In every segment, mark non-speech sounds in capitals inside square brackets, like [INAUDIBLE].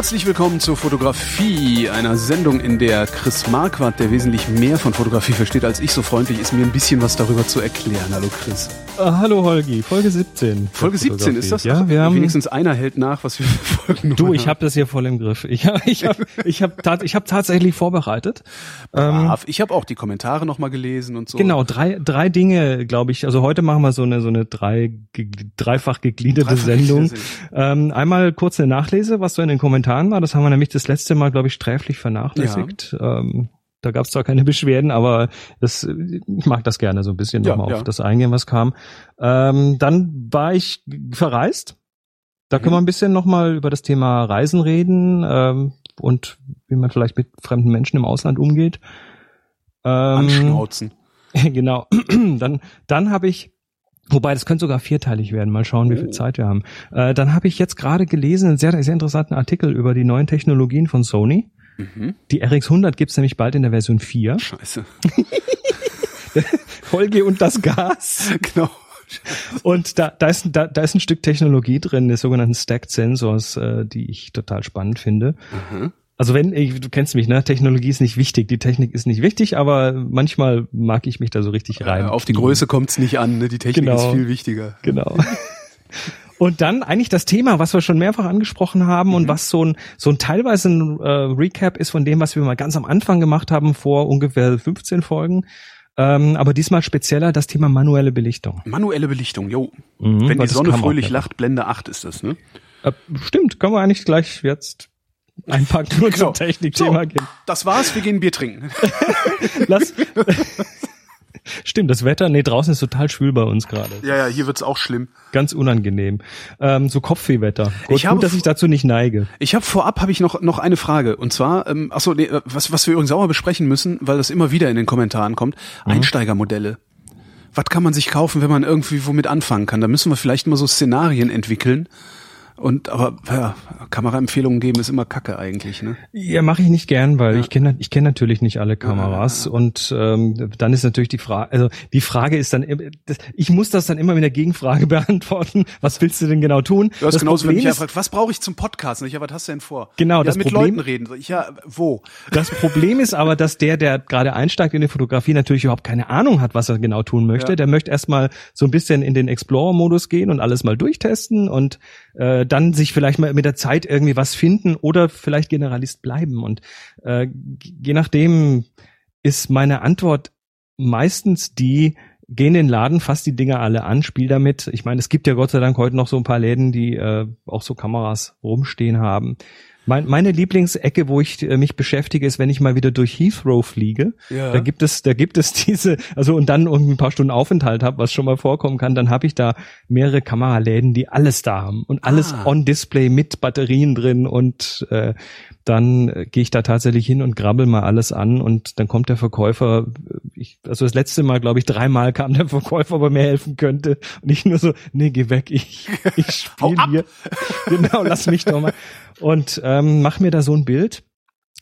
Herzlich willkommen zur Fotografie, einer Sendung, in der Chris Marquardt, der wesentlich mehr von Fotografie versteht als ich, so freundlich ist, mir ein bisschen was darüber zu erklären. Hallo Chris. Uh, hallo Holgi, Folge 17. Folge 17 ist das? Ja, wir haben wenigstens einer hält nach, was wir Folgen Du, ich habe das hier voll im Griff. Ich habe ich hab, ich hab, tat, ich hab tatsächlich vorbereitet. Ähm, ich habe auch die Kommentare noch mal gelesen und so. Genau, drei drei Dinge, glaube ich. Also heute machen wir so eine so eine drei dreifach gegliederte dreifach Sendung. Ähm, einmal kurz eine Nachlese, was so in den Kommentaren war. Das haben wir nämlich das letzte Mal, glaube ich, sträflich vernachlässigt. Ja. Ähm, da gab es zwar keine Beschwerden, aber das, ich mag das gerne so ein bisschen ja, nochmal ja. auf das eingehen, was kam. Ähm, dann war ich verreist. Da mhm. können wir ein bisschen nochmal über das Thema Reisen reden ähm, und wie man vielleicht mit fremden Menschen im Ausland umgeht. Ähm, Anschnauzen. [LAUGHS] Genau. [CLEARS THROAT] dann dann habe ich Wobei, das könnte sogar vierteilig werden. Mal schauen, wie viel oh. Zeit wir haben. Äh, dann habe ich jetzt gerade gelesen, einen sehr, sehr interessanten Artikel über die neuen Technologien von Sony. Mhm. Die RX100 gibt's nämlich bald in der Version 4. Scheiße. [LAUGHS] Folge und das Gas. [LAUGHS] Genau. Und da, da, ist, da, da ist ein Stück Technologie drin, des sogenannten Stacked Sensors, äh, die ich total spannend finde. Mhm. Also wenn, ich, du kennst mich, ne? Technologie ist nicht wichtig, die Technik ist nicht wichtig, aber manchmal mag ich mich da so richtig rein. Auf die Größe kommt's nicht an, ne? Die Technik genau. ist viel wichtiger. Genau. [LAUGHS] Und dann eigentlich das Thema, was wir schon mehrfach angesprochen haben mhm. und was so ein, so ein teilweise ein äh, Recap ist von dem, was wir mal ganz am Anfang gemacht haben, vor ungefähr 15 Folgen. Ähm, aber diesmal spezieller das Thema manuelle Belichtung. Manuelle Belichtung, jo. Mhm, Wenn die Sonne fröhlich lacht, Blende 8 ist das, ne? Äh, stimmt, können wir eigentlich gleich jetzt einpacken [LAUGHS] und genau. zum Technikthema so, gehen. Das war's, wir gehen Bier trinken. [LAUGHS] Lass, [LAUGHS] Stimmt, das Wetter, nee, draußen ist total schwül bei uns gerade. Ja, ja, hier wird's auch schlimm. Ganz unangenehm. Ähm, so Kopfwehwetter. Gut, ich habe, gut, dass ich dazu nicht neige. Ich habe vorab habe ich noch noch eine Frage und zwar, ähm, achso, nee, was was wir übrigens sauer besprechen müssen, weil das immer wieder in den Kommentaren kommt, mhm. Einsteigermodelle. Was kann man sich kaufen, wenn man irgendwie womit anfangen kann? Da müssen wir vielleicht mal so Szenarien entwickeln und aber ja, Kameraempfehlungen geben ist immer Kacke eigentlich, ne? Ja, mache ich nicht gern, weil ja. ich kenne ich kenne natürlich nicht alle Kameras ja, und ähm, dann ist natürlich die Frage, also die Frage ist dann, ich muss das dann immer mit der Gegenfrage [LAUGHS] beantworten. Was willst du denn genau tun? Du hast das genauso, wenn mich fragt, was brauche ich zum Podcast? Ich, ja, was hast du denn vor? Genau, das mit Problem, Leuten reden. Ich, ja, wo? Das Problem ist aber, dass der, der gerade einsteigt in die Fotografie, natürlich überhaupt keine Ahnung hat, was er genau tun möchte. Der möchte erstmal so ein bisschen in den Explorer-Modus gehen und alles mal durchtesten und äh, dann sich vielleicht mal mit der Zeit irgendwie was finden oder vielleicht Generalist bleiben. Und äh, je nachdem ist meine Antwort meistens die, geh in den Laden, fass die Dinger alle an, spiel damit. Ich meine, es gibt ja Gott sei Dank heute noch so ein paar Läden, die äh, auch so Kameras rumstehen haben. Mein, meine Lieblingsecke, wo ich äh, mich beschäftige, ist, wenn ich mal wieder durch Heathrow fliege. Ja. Da gibt es, da gibt es [LAUGHS] diese, also und dann irgendwie ein paar Stunden Aufenthalt habe, was schon mal vorkommen kann, dann habe ich da mehrere Kameraläden, die alles da haben und alles ah. on Display mit Batterien drin und äh, dann äh, gehe ich da tatsächlich hin und grabbel mal alles an und dann kommt der Verkäufer, äh, ich, also das letzte Mal, glaube ich, dreimal kam der Verkäufer, ob er mir helfen könnte und ich nur so, nee, geh weg, ich, ich [LAUGHS] spiele hier. Genau, lass mich doch mal. Und ähm, mach mir da so ein Bild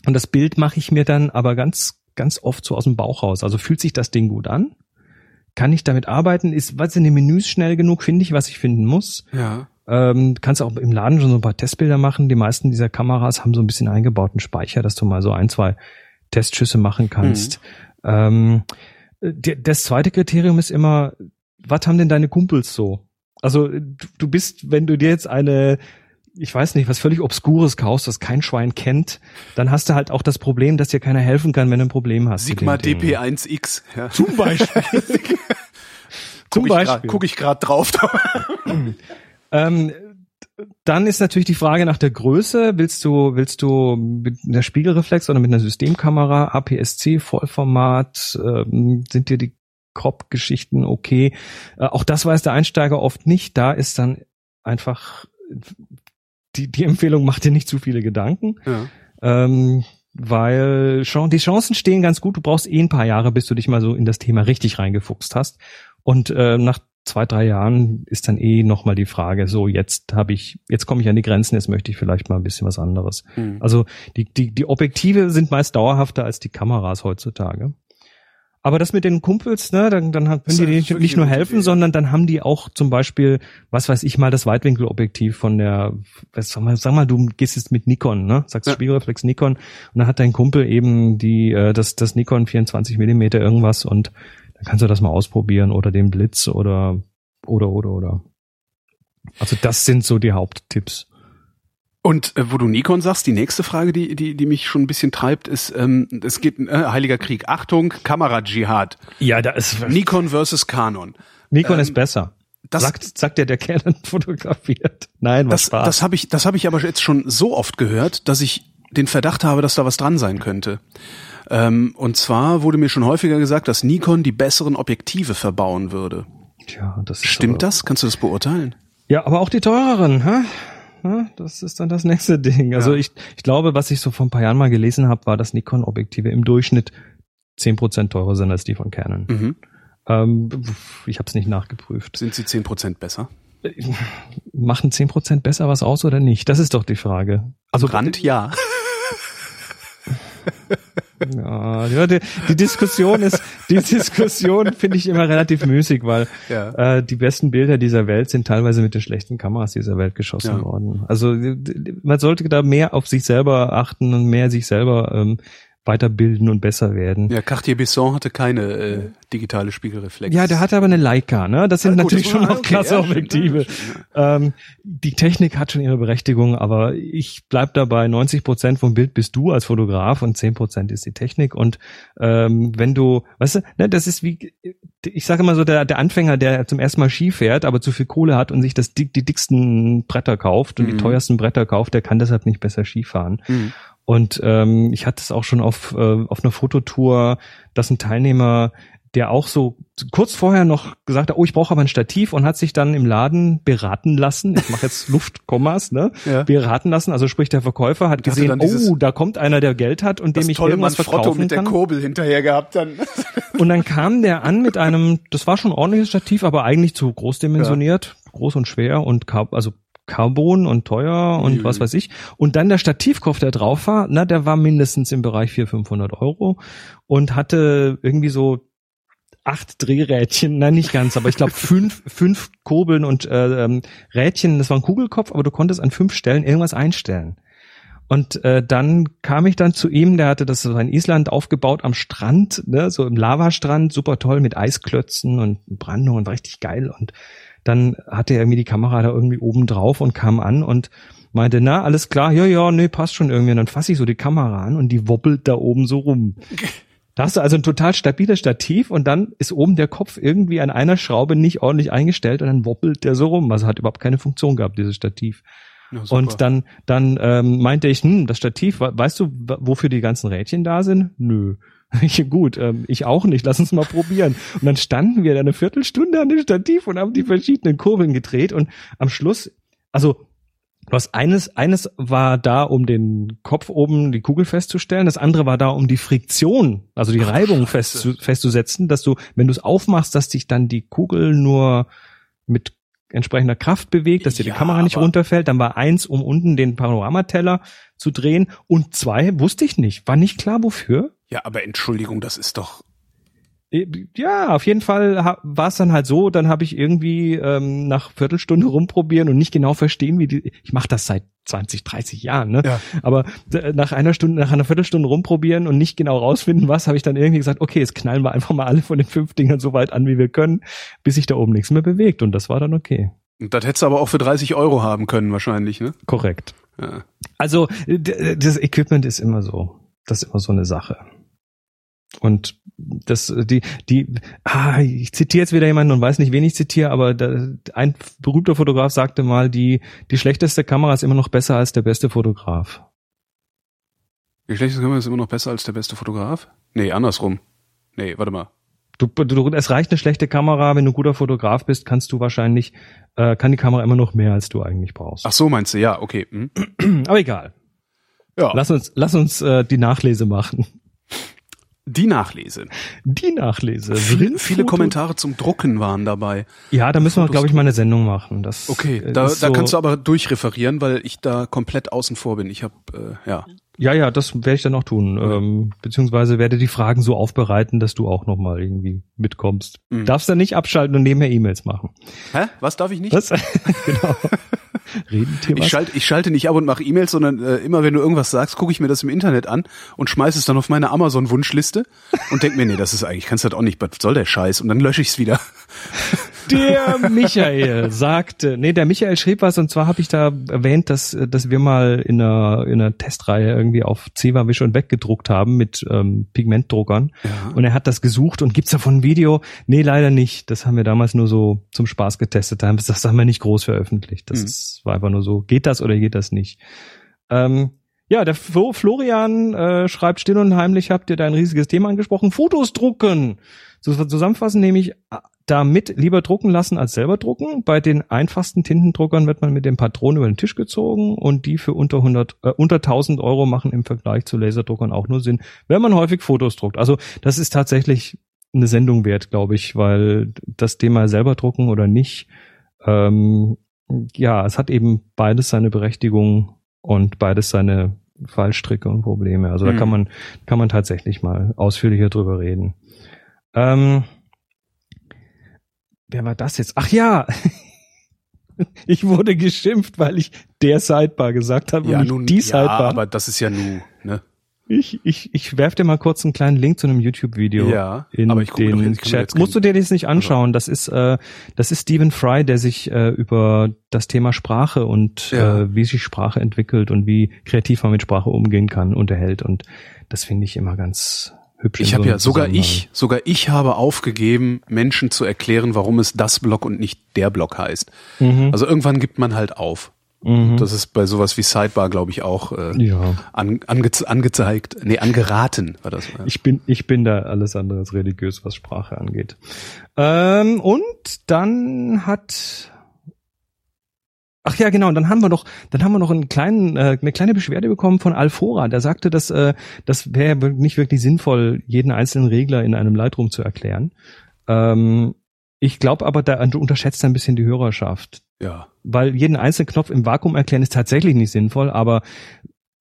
und das Bild mache ich mir dann aber ganz, ganz oft so aus dem Bauch raus. Also fühlt sich das Ding gut an? Kann ich damit arbeiten? Ist, was in den Menüs schnell genug? Finde ich, was ich finden muss? Ja. Ähm, kannst auch im Laden schon so ein paar Testbilder machen. Die meisten dieser Kameras haben so ein bisschen eingebauten Speicher, dass du mal so ein, zwei Testschüsse machen kannst. Mhm. Ähm, das zweite Kriterium ist immer, was haben denn deine Kumpels so? Also du bist, wenn du dir jetzt eine, ich weiß nicht, was völlig Obskures kaufst, was kein Schwein kennt, dann hast du halt auch das Problem, dass dir keiner helfen kann, wenn du ein Problem hast. Sigma DP1X. Ja. Zum Beispiel. [LAUGHS] [LAUGHS] Zum Beispiel. Guck ich gerade drauf. [LAUGHS] Ähm, dann ist natürlich die Frage nach der Größe. Willst du, willst du mit einer Spiegelreflex oder mit einer Systemkamera, APS-C, Vollformat, ähm, sind dir die Crop-Geschichten okay? Äh, auch das weiß der Einsteiger oft nicht. Da ist dann einfach die, die Empfehlung, mach dir nicht zu viele Gedanken. Ja. Ähm, weil die Chancen stehen ganz gut. Du brauchst eh ein paar Jahre, bis du dich mal so in das Thema richtig reingefuchst hast. Und äh, nach zwei, drei Jahren ist dann eh nochmal die Frage, so jetzt habe ich, jetzt komme ich an die Grenzen, jetzt möchte ich vielleicht mal ein bisschen was anderes. Mhm. Also die, die, die Objektive sind meist dauerhafter als die Kameras heutzutage. Aber das mit den Kumpels, ne, dann, dann können Das die ist nicht, nur helfen, Idee. sondern dann haben die auch zum Beispiel, was weiß ich mal, das Weitwinkelobjektiv von der, was, sag mal, sag mal, du gehst jetzt mit Nikon, ne, sagst Ja. Spiegelreflex Nikon und dann hat dein Kumpel eben die, äh, das, das Nikon 24 Millimeter irgendwas und dann kannst du das mal ausprobieren oder den Blitz oder, oder, oder, oder. Also das sind so die Haupttipps. Und äh, wo du Nikon sagst, die nächste Frage, die, die, die mich schon ein bisschen treibt, ist, ähm, es geht äh, Heiliger Krieg. Achtung, Kamera-Dschihad. Ja, da ist, Nikon versus Canon. Nikon ähm, ist besser. Das, sagt, sagt der, der Canon [LAUGHS] fotografiert. Nein, was das, Spaß. das habe ich, das habe ich aber jetzt schon so oft gehört, dass ich den Verdacht habe, dass da was dran sein könnte. Ähm, und zwar wurde mir schon häufiger gesagt, dass Nikon die besseren Objektive verbauen würde. Tja, das ist Stimmt das? Kannst du das beurteilen? Ja, aber auch die teureren, hä? Ja, das ist dann das [LAUGHS] nächste Ding. Also Ja. ich, ich glaube, was ich so vor ein paar Jahren mal gelesen habe, war, dass Nikon-Objektive im Durchschnitt 10% teurer sind als die von Canon. Mhm. Ähm, ich habe es nicht nachgeprüft. Sind sie 10% besser? Machen 10% besser was aus oder nicht? Das ist doch die Frage. Also Rand ja. [LAUGHS] Ja, die, die Diskussion ist, die Diskussion finde ich immer relativ müßig, weil Ja. äh, die besten Bilder dieser Welt sind teilweise mit den schlechten Kameras dieser Welt geschossen Ja. worden. Also man sollte da mehr auf sich selber achten und mehr sich selber ähm, weiterbilden und besser werden. Ja, Cartier-Bresson hatte keine äh, digitale Spiegelreflex. Ja, der hatte aber eine Leica, ne? Das sind Ah, gut, natürlich das schon war- noch okay, klasse ja, Objektive. ja. Ähm, die Technik hat schon ihre Berechtigung, aber ich bleib dabei, 90 Prozent vom Bild bist du als Fotograf und 10 Prozent ist die Technik. Und ähm, wenn du, weißt du, ne, das ist wie, ich sage immer so, der, der Anfänger, der zum ersten Mal Ski fährt, aber zu viel Kohle hat und sich das dick, die dicksten Bretter kauft und Mhm. die teuersten Bretter kauft, der kann deshalb nicht besser Ski fahren. Mhm. Und ähm, ich hatte es auch schon auf, äh, auf einer Fototour, dass ein Teilnehmer, der auch so kurz vorher noch gesagt hat, oh, ich brauche aber ein Stativ und hat sich dann im Laden beraten lassen. Ich mache jetzt Luftkommas, ne? Ja. Beraten lassen. Also sprich, der Verkäufer hat gesehen, dieses- oh, da kommt einer, der Geld hat und dem ich irgendwas verkaufen mit der kann. Kurbel hinterher gehabt dann. Und dann kam der an mit einem, das war schon ein ordentliches Stativ, aber eigentlich zu groß dimensioniert, groß und schwer und also Carbon und teuer und Ui, was weiß ich. Und dann der Stativkopf, der drauf war, na, der war mindestens im Bereich 400, 500 Euro und hatte irgendwie so acht Drehrädchen, nein, nicht ganz, aber ich glaube [LAUGHS] fünf, fünf Kurbeln und äh, ähm, Rädchen, das war ein Kugelkopf, aber du konntest an fünf Stellen irgendwas einstellen. Und äh, dann kam ich dann zu ihm, der hatte das in Island aufgebaut am Strand, ne, so im Lavastrand, super toll mit Eisklötzen und Brandung und richtig geil. Und dann hatte er irgendwie die Kamera da irgendwie oben drauf und kam an und meinte, na, alles klar, ja, ja, nee, passt schon irgendwie. Und dann fasse ich so die Kamera an und die wobbelt da oben so rum. [LAUGHS] Da hast du also ein total stabiles Stativ und dann ist oben der Kopf irgendwie an einer Schraube nicht ordentlich eingestellt und dann wobbelt der so rum. Also hat überhaupt keine Funktion gehabt, dieses Stativ. Ja. Und dann, dann ähm, meinte ich, hm, das Stativ, we- weißt du, wofür die ganzen Rädchen da sind? Nö. [LAUGHS] Ich, gut, ähm, ich auch nicht, lass uns mal probieren. Und dann standen wir da eine Viertelstunde an dem Stativ und haben die verschiedenen Kurbeln gedreht und am Schluss, also was eines, eines war da, um den Kopf oben, die Kugel festzustellen, das andere war da, um die Friktion, also die Reibung festzu, festzusetzen, dass du, wenn du es aufmachst, dass sich dann die Kugel nur mit entsprechender Kraft bewegt, dass dir Ja, die Kamera nicht runterfällt. Dann war eins, um unten den Panoramateller zu drehen und zwei wusste ich nicht, war nicht klar wofür. Ja, aber Entschuldigung, das ist doch. Äh, Ja, auf jeden Fall war es dann halt so, dann habe ich irgendwie ähm, nach Viertelstunde rumprobieren und nicht genau verstehen, wie die ich mache das seit 20, 30 Jahren, ne? Ja. Aber d- nach einer Stunde, nach einer Viertelstunde rumprobieren und nicht genau rausfinden, was, habe ich dann irgendwie gesagt, okay, jetzt knallen wir einfach mal alle von den fünf Dingern so weit an, wie wir können, bis sich da oben nichts mehr bewegt und das war dann okay. Und das hättest du aber auch für 30 Euro haben können, wahrscheinlich, ne? Korrekt. Ja. Also d- das Equipment ist immer so. Das ist immer so eine Sache. Und das, die, die, ah, ich zitiere jetzt wieder jemanden und weiß nicht, wen ich zitiere, aber da, ein berühmter Fotograf sagte mal, die, die schlechteste Kamera ist immer noch besser als der beste Fotograf. Die schlechteste Kamera ist immer noch besser als der beste Fotograf? Nee, andersrum. Nee, warte mal. Du, du, es reicht eine schlechte Kamera, wenn du ein guter Fotograf bist, kannst du wahrscheinlich, äh, kann die Kamera immer noch mehr, als du eigentlich brauchst. Ach so, meinst du, ja, okay. Hm. Aber egal. Ja, Lass uns, lass uns äh, die Nachlese machen. Die Nachlese. Die Nachlese. Viele, viele Kommentare zum Drucken waren dabei. Ja, da müssen wir, glaube ich, mal eine Sendung machen. Das Okay, äh, da, ist da so, kannst du aber durchreferieren, weil ich da komplett außen vor bin. Ich habe, äh, ja. Ja, ja, das werde ich dann auch tun. Ähm, beziehungsweise werde die Fragen so aufbereiten, dass du auch nochmal irgendwie mitkommst. Mhm. Darfst dann nicht abschalten und nebenher E-Mails machen. Hä? Was darf ich nicht? Was? [LAUGHS] genau. Reden Thema. Ich schalte, ich schalte nicht ab und mache E-Mails, sondern äh, immer wenn du irgendwas sagst, gucke ich mir das im Internet an und schmeiße es dann auf meine Amazon-Wunschliste und denk mir, nee, das ist eigentlich, kannst du das auch nicht, was soll der Scheiß? Und dann lösche ich es wieder. Der [LAUGHS] Michael sagte, nee, der Michael schrieb was und zwar habe ich da erwähnt, dass, dass wir mal in einer, in einer Testreihe irgendwie auf Zewa Wisch und Weg gedruckt haben mit ähm, Pigmentdruckern Ja. und er hat das gesucht und gibt's davon ein Video? Nee, leider nicht. Das haben wir damals nur so zum Spaß getestet. Da haben- Das haben wir nicht groß veröffentlicht. Das Mhm. ist, war einfach nur so, geht das oder geht das nicht? Ähm, ja, der Flo, Florian äh, schreibt still und heimlich, habt ihr da ein riesiges Thema angesprochen. Fotos drucken. Zusammenfassend nehme ich damit lieber drucken lassen als selber drucken. Bei den einfachsten Tintendruckern wird man mit dem Patron über den Tisch gezogen und die für unter 100, äh, unter 1000 Euro machen im Vergleich zu Laserdruckern auch nur Sinn, wenn man häufig Fotos druckt. Also das ist tatsächlich eine Sendung wert, glaube ich, weil das Thema selber drucken oder nicht, ähm, ja, es hat eben beides seine Berechtigung und beides seine Fallstricke und Probleme. Also da Mhm. kann man, kann man tatsächlich mal ausführlicher drüber reden. Ähm, wer war das jetzt? Ach ja! [LAUGHS] Ich wurde geschimpft, weil ich der Sidebar gesagt habe und nicht die ja, Sidebar. aber das ist ja nu, ne? Ich, ich, ich werf dir mal kurz einen kleinen Link zu einem YouTube-Video Ja, in aber ich gucke den jetzt- Chat. Musst du dir das nicht anschauen? Das ist, äh, das ist Stephen Fry, der sich äh, über das Thema Sprache und Ja. äh, wie sich Sprache entwickelt und wie kreativ man mit Sprache umgehen kann, unterhält. Und das finde ich immer ganz hübsch. Ich so habe einem ja sogar ich, sogar ich habe aufgegeben, Menschen zu erklären, warum es das Block und nicht der Block heißt. Mhm. Also irgendwann gibt man halt auf. Mhm. Das ist bei sowas wie Sidebar, glaube ich, auch äh, ja. an, ange, angezeigt, nee, angeraten war das. Ja. Ich bin, ich bin da alles andere als religiös, was Sprache angeht. Ähm, und dann hat Ach ja, genau. Und dann haben wir doch, dann haben wir noch einen kleinen, äh, eine kleine Beschwerde bekommen von Alfora. Der sagte, dass äh, das wäre nicht wirklich sinnvoll, jeden einzelnen Regler in einem Lightroom zu erklären. Ähm, ich glaube aber, da du unterschätzt ein bisschen die Hörerschaft, ja. weil jeden einzelnen Knopf im Vakuum erklären ist tatsächlich nicht sinnvoll, aber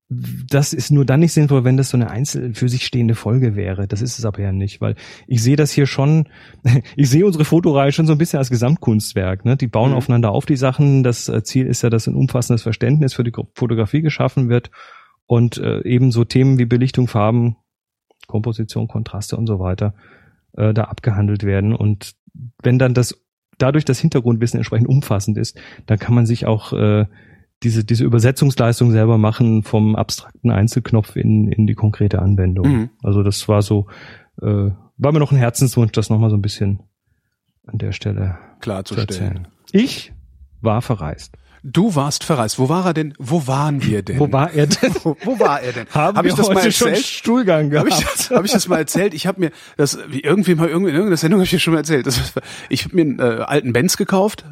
das ist nur dann nicht sinnvoll, wenn das so eine einzeln für sich stehende Folge wäre. Das ist es aber ja nicht, weil ich sehe das hier schon, [LAUGHS] ich sehe unsere Fotoreihe schon so ein bisschen als Gesamtkunstwerk. Ne? Die bauen Mhm. aufeinander auf die Sachen. Das äh, Ziel ist ja, dass ein umfassendes Verständnis für die Fotografie geschaffen wird und äh, eben so Themen wie Belichtung, Farben, Komposition, Kontraste und so weiter äh, da abgehandelt werden. Und wenn dann das dadurch das Hintergrundwissen entsprechend umfassend ist, dann kann man sich auch äh, diese, diese Übersetzungsleistung selber machen vom abstrakten Einzelknopf in, in die konkrete Anwendung. Mhm. Also das war so, äh, war mir noch ein Herzenswunsch, das nochmal so ein bisschen an der Stelle zu Klarzustellen. erzählen. Ich war verreist. Du warst verreist. Wo war er denn? Wo waren wir denn? Wo war er denn? Wo, [LAUGHS] wo war er denn? [LAUGHS] Haben Hab wir ich das heute mal schon erzählt? Stuhlgang Habe gehabt? ich, das- hab ich das mal erzählt? Ich habe mir das wie irgendwie mal irgendwie in irgendeiner Sendung habe ich dir schon mal erzählt. Das, ich habe mir einen äh, alten Benz gekauft,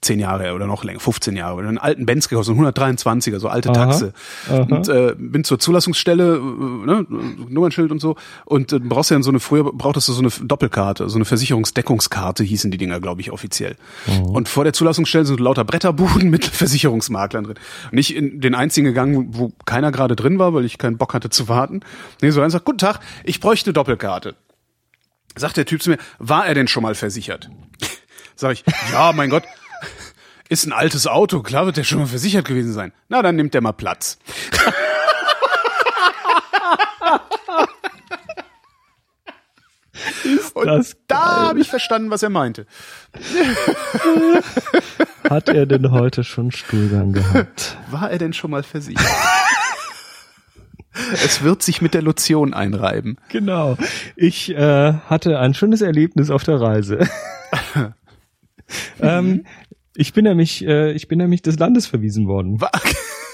zehn Jahre oder noch länger, 15 Jahre, oder einen alten Benz gekauft, so ein 123er, so alte Aha, Taxe. aha. Und äh, bin zur Zulassungsstelle, äh, ne, Nummernschild und so. Und äh, brauchst ja so eine früher brauchtest du so eine Doppelkarte, so eine Versicherungsdeckungskarte hießen die Dinger, glaube ich, offiziell. Und vor der Zulassungsstelle sind lauter Bretterbuden mit Versicherungsmaklern drin. Und ich in den einzigen gegangen, wo keiner gerade drin war, weil ich keinen Bock hatte zu warten. Nee, so rein sagt, guten Tag, ich bräuchte eine Doppelkarte. Sagt der Typ zu mir, war er denn schon mal versichert? Sag ich, ja, mein Gott, ist ein altes Auto, klar wird der schon mal versichert gewesen sein. Na, dann nimmt der mal Platz. Und das da habe ich verstanden, was er meinte. [LAUGHS] Hat er denn heute schon Stuhlgang gehabt? War er denn schon mal versichert? [LAUGHS] es wird sich mit der Lotion einreiben. Genau. Ich äh, hatte ein schönes Erlebnis auf der Reise. [LAUGHS] ähm, ich bin nämlich, äh, ich bin nämlich des Landes verwiesen worden. Wa-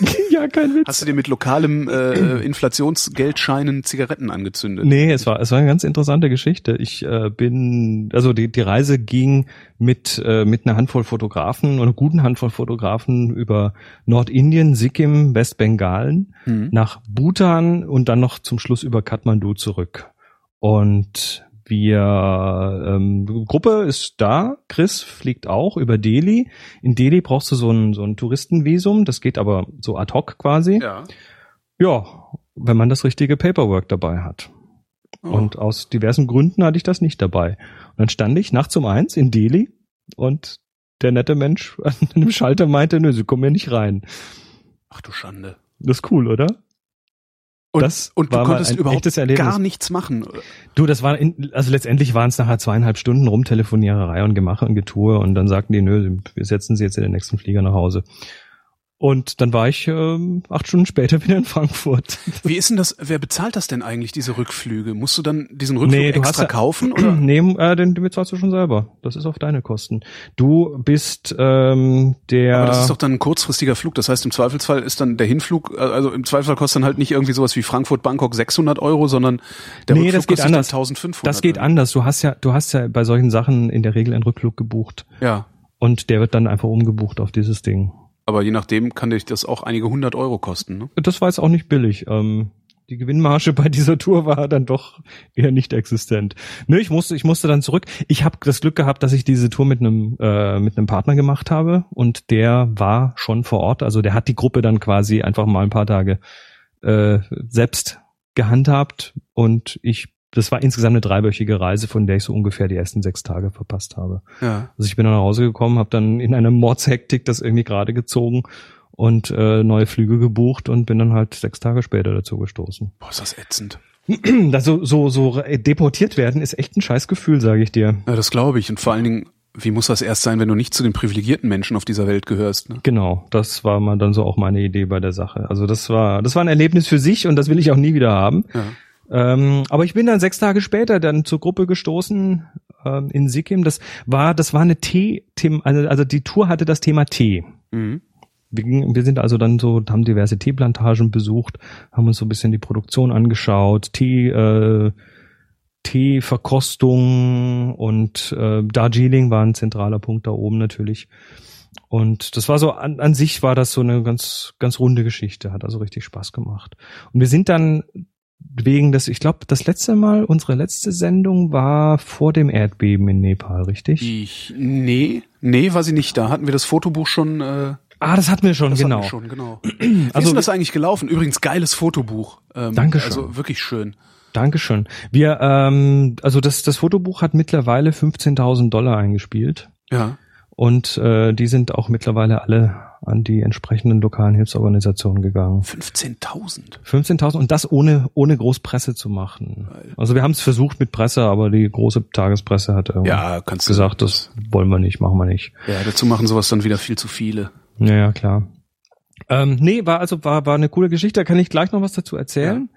[LAUGHS] ja, kein Witz. Hast du dir mit lokalem äh, Inflationsgeldscheinen Zigaretten angezündet? Nee, es war, es war eine ganz interessante Geschichte. Ich äh, bin, also die, die Reise ging mit, äh, mit einer Handvoll Fotografen oder einer guten Handvoll Fotografen über Nordindien, Sikkim, Westbengalen Mhm. nach Bhutan und dann noch zum Schluss über Kathmandu zurück. Und wir, ähm, Gruppe ist da, Chris fliegt auch über Delhi. In Delhi brauchst du so ein, so ein Touristenvisum, das geht aber so ad hoc quasi. Ja. Ja, wenn man das richtige Paperwork dabei hat. Oh. Und aus diversen Gründen hatte ich das nicht dabei. Und dann stand ich nachts um eins in Delhi und der nette Mensch [LAUGHS] an dem Schalter meinte, nö, sie kommen hier nicht rein. Ach du Schande. Das ist cool, oder? Und, Das und du konntest überhaupt gar nichts machen. Du, das war, in, also letztendlich waren es nachher zweieinhalb Stunden Rumtelefoniererei und Gemache und Getue und dann sagten die, nö, wir setzen sie jetzt in den nächsten Flieger nach Hause. Und dann war ich ähm, acht Stunden später [LAUGHS] wieder in Frankfurt. Wie ist denn das, wer bezahlt das denn eigentlich, diese Rückflüge? Musst du dann diesen Rückflug Nee, extra ja- kaufen? [CLEARS THROAT] Oder? nee, äh, den, den bezahlst du schon selber. Das ist auf deine Kosten. Du bist ähm, der. Aber das ist doch dann ein kurzfristiger Flug. Das heißt, im Zweifelsfall ist dann der Hinflug, äh, also im Zweifelsfall kostet dann halt nicht irgendwie sowas wie Frankfurt-Bangkok 600 Euro, sondern der Nee, Rückflug das geht kostet anders. dann 1500. das geht anders. Du hast ja, du hast ja bei solchen Sachen in der Regel einen Rückflug gebucht Ja. und der wird dann einfach umgebucht auf dieses Ding. Aber je nachdem kann dich das auch einige hundert Euro kosten. Ne? Das war jetzt auch nicht billig. Ähm, die Gewinnmarge bei dieser Tour war dann doch eher nicht existent. Nö, ich musste, ich musste dann zurück. Ich habe das Glück gehabt, dass ich diese Tour mit einem äh, mit einem Partner gemacht habe und der war schon vor Ort. Also der hat die Gruppe dann quasi einfach mal ein paar Tage äh, selbst gehandhabt und ich das war insgesamt eine dreiwöchige Reise, von der ich so ungefähr die ersten sechs Tage verpasst habe. Ja. Also ich bin dann nach Hause gekommen, habe dann in einer Mordshektik das irgendwie gerade gezogen und äh, neue Flüge gebucht und bin dann halt sechs Tage später dazu gestoßen. Boah, ist das ätzend. [CLEARS THROAT] Also so so deportiert werden ist echt ein scheiß Gefühl, sage ich dir. Ja, das glaube ich. Und vor allen Dingen, wie muss das erst sein, wenn du nicht zu den privilegierten Menschen auf dieser Welt gehörst? Ne? Genau, das war mal dann so auch meine Idee bei der Sache. Also das war das war ein Erlebnis für sich und das will ich auch nie wieder haben. Ja. Ähm, aber ich bin dann sechs Tage später dann zur Gruppe gestoßen ähm, in Sikkim. Das war das war eine Tee, also, also die Tour hatte das Thema Tee. Mhm. Wir, gingen, wir sind also dann so, haben diverse Teeplantagen besucht, haben uns so ein bisschen die Produktion angeschaut, Tee, äh, Teeverkostung und äh, Darjeeling war ein zentraler Punkt da oben natürlich. Und das war so, an, an sich war das so eine ganz, ganz runde Geschichte, hat also richtig Spaß gemacht. Und wir sind dann wegen des, ich glaube, das letzte Mal, unsere letzte Sendung war vor dem Erdbeben in Nepal, richtig? Ich, nee, nee, war sie nicht da. Hatten wir das Fotobuch schon, äh, ah, das hatten wir schon, das genau. hatten wir schon, genau. [CLEARS THROAT] Wie Also- ist denn das eigentlich gelaufen? Übrigens, geiles Fotobuch. Ähm, Dankeschön. Also wirklich schön. Dankeschön. Wir, ähm, also das, das Fotobuch hat mittlerweile 15.000 Dollar eingespielt Ja. und äh, die sind auch mittlerweile alle an die entsprechenden lokalen Hilfsorganisationen gegangen. 15.000. 15.000 und das ohne ohne groß Presse zu machen. Also wir haben es versucht mit Presse, aber die große Tagespresse hat äh, Ja, kannst du. gesagt, das wollen wir nicht, machen wir nicht. Ja, dazu machen sowas dann wieder viel zu viele. Ja, ja, klar. Ähm, nee, war also war war eine coole Geschichte. Da kann ich gleich noch was dazu erzählen.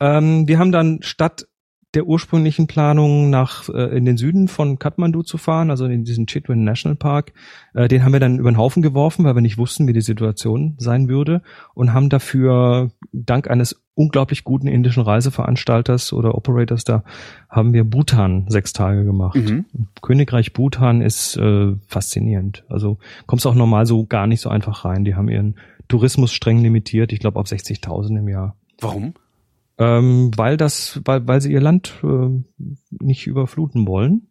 Ähm, wir haben dann statt der ursprünglichen Planung nach äh, in den Süden von Kathmandu zu fahren, also in diesen Chitwan National Park, äh, den haben wir dann über den Haufen geworfen, weil wir nicht wussten, wie die Situation sein würde und haben dafür dank eines unglaublich guten indischen Reiseveranstalters oder Operators da haben wir Bhutan sechs Tage gemacht. Mhm. Königreich Bhutan ist äh, faszinierend. Also kommst auch normal so gar nicht so einfach rein. Die haben ihren Tourismus streng limitiert, ich glaube auf 60.000 im Jahr. Warum? Ähm, weil das, weil, weil sie ihr Land äh, nicht überfluten wollen.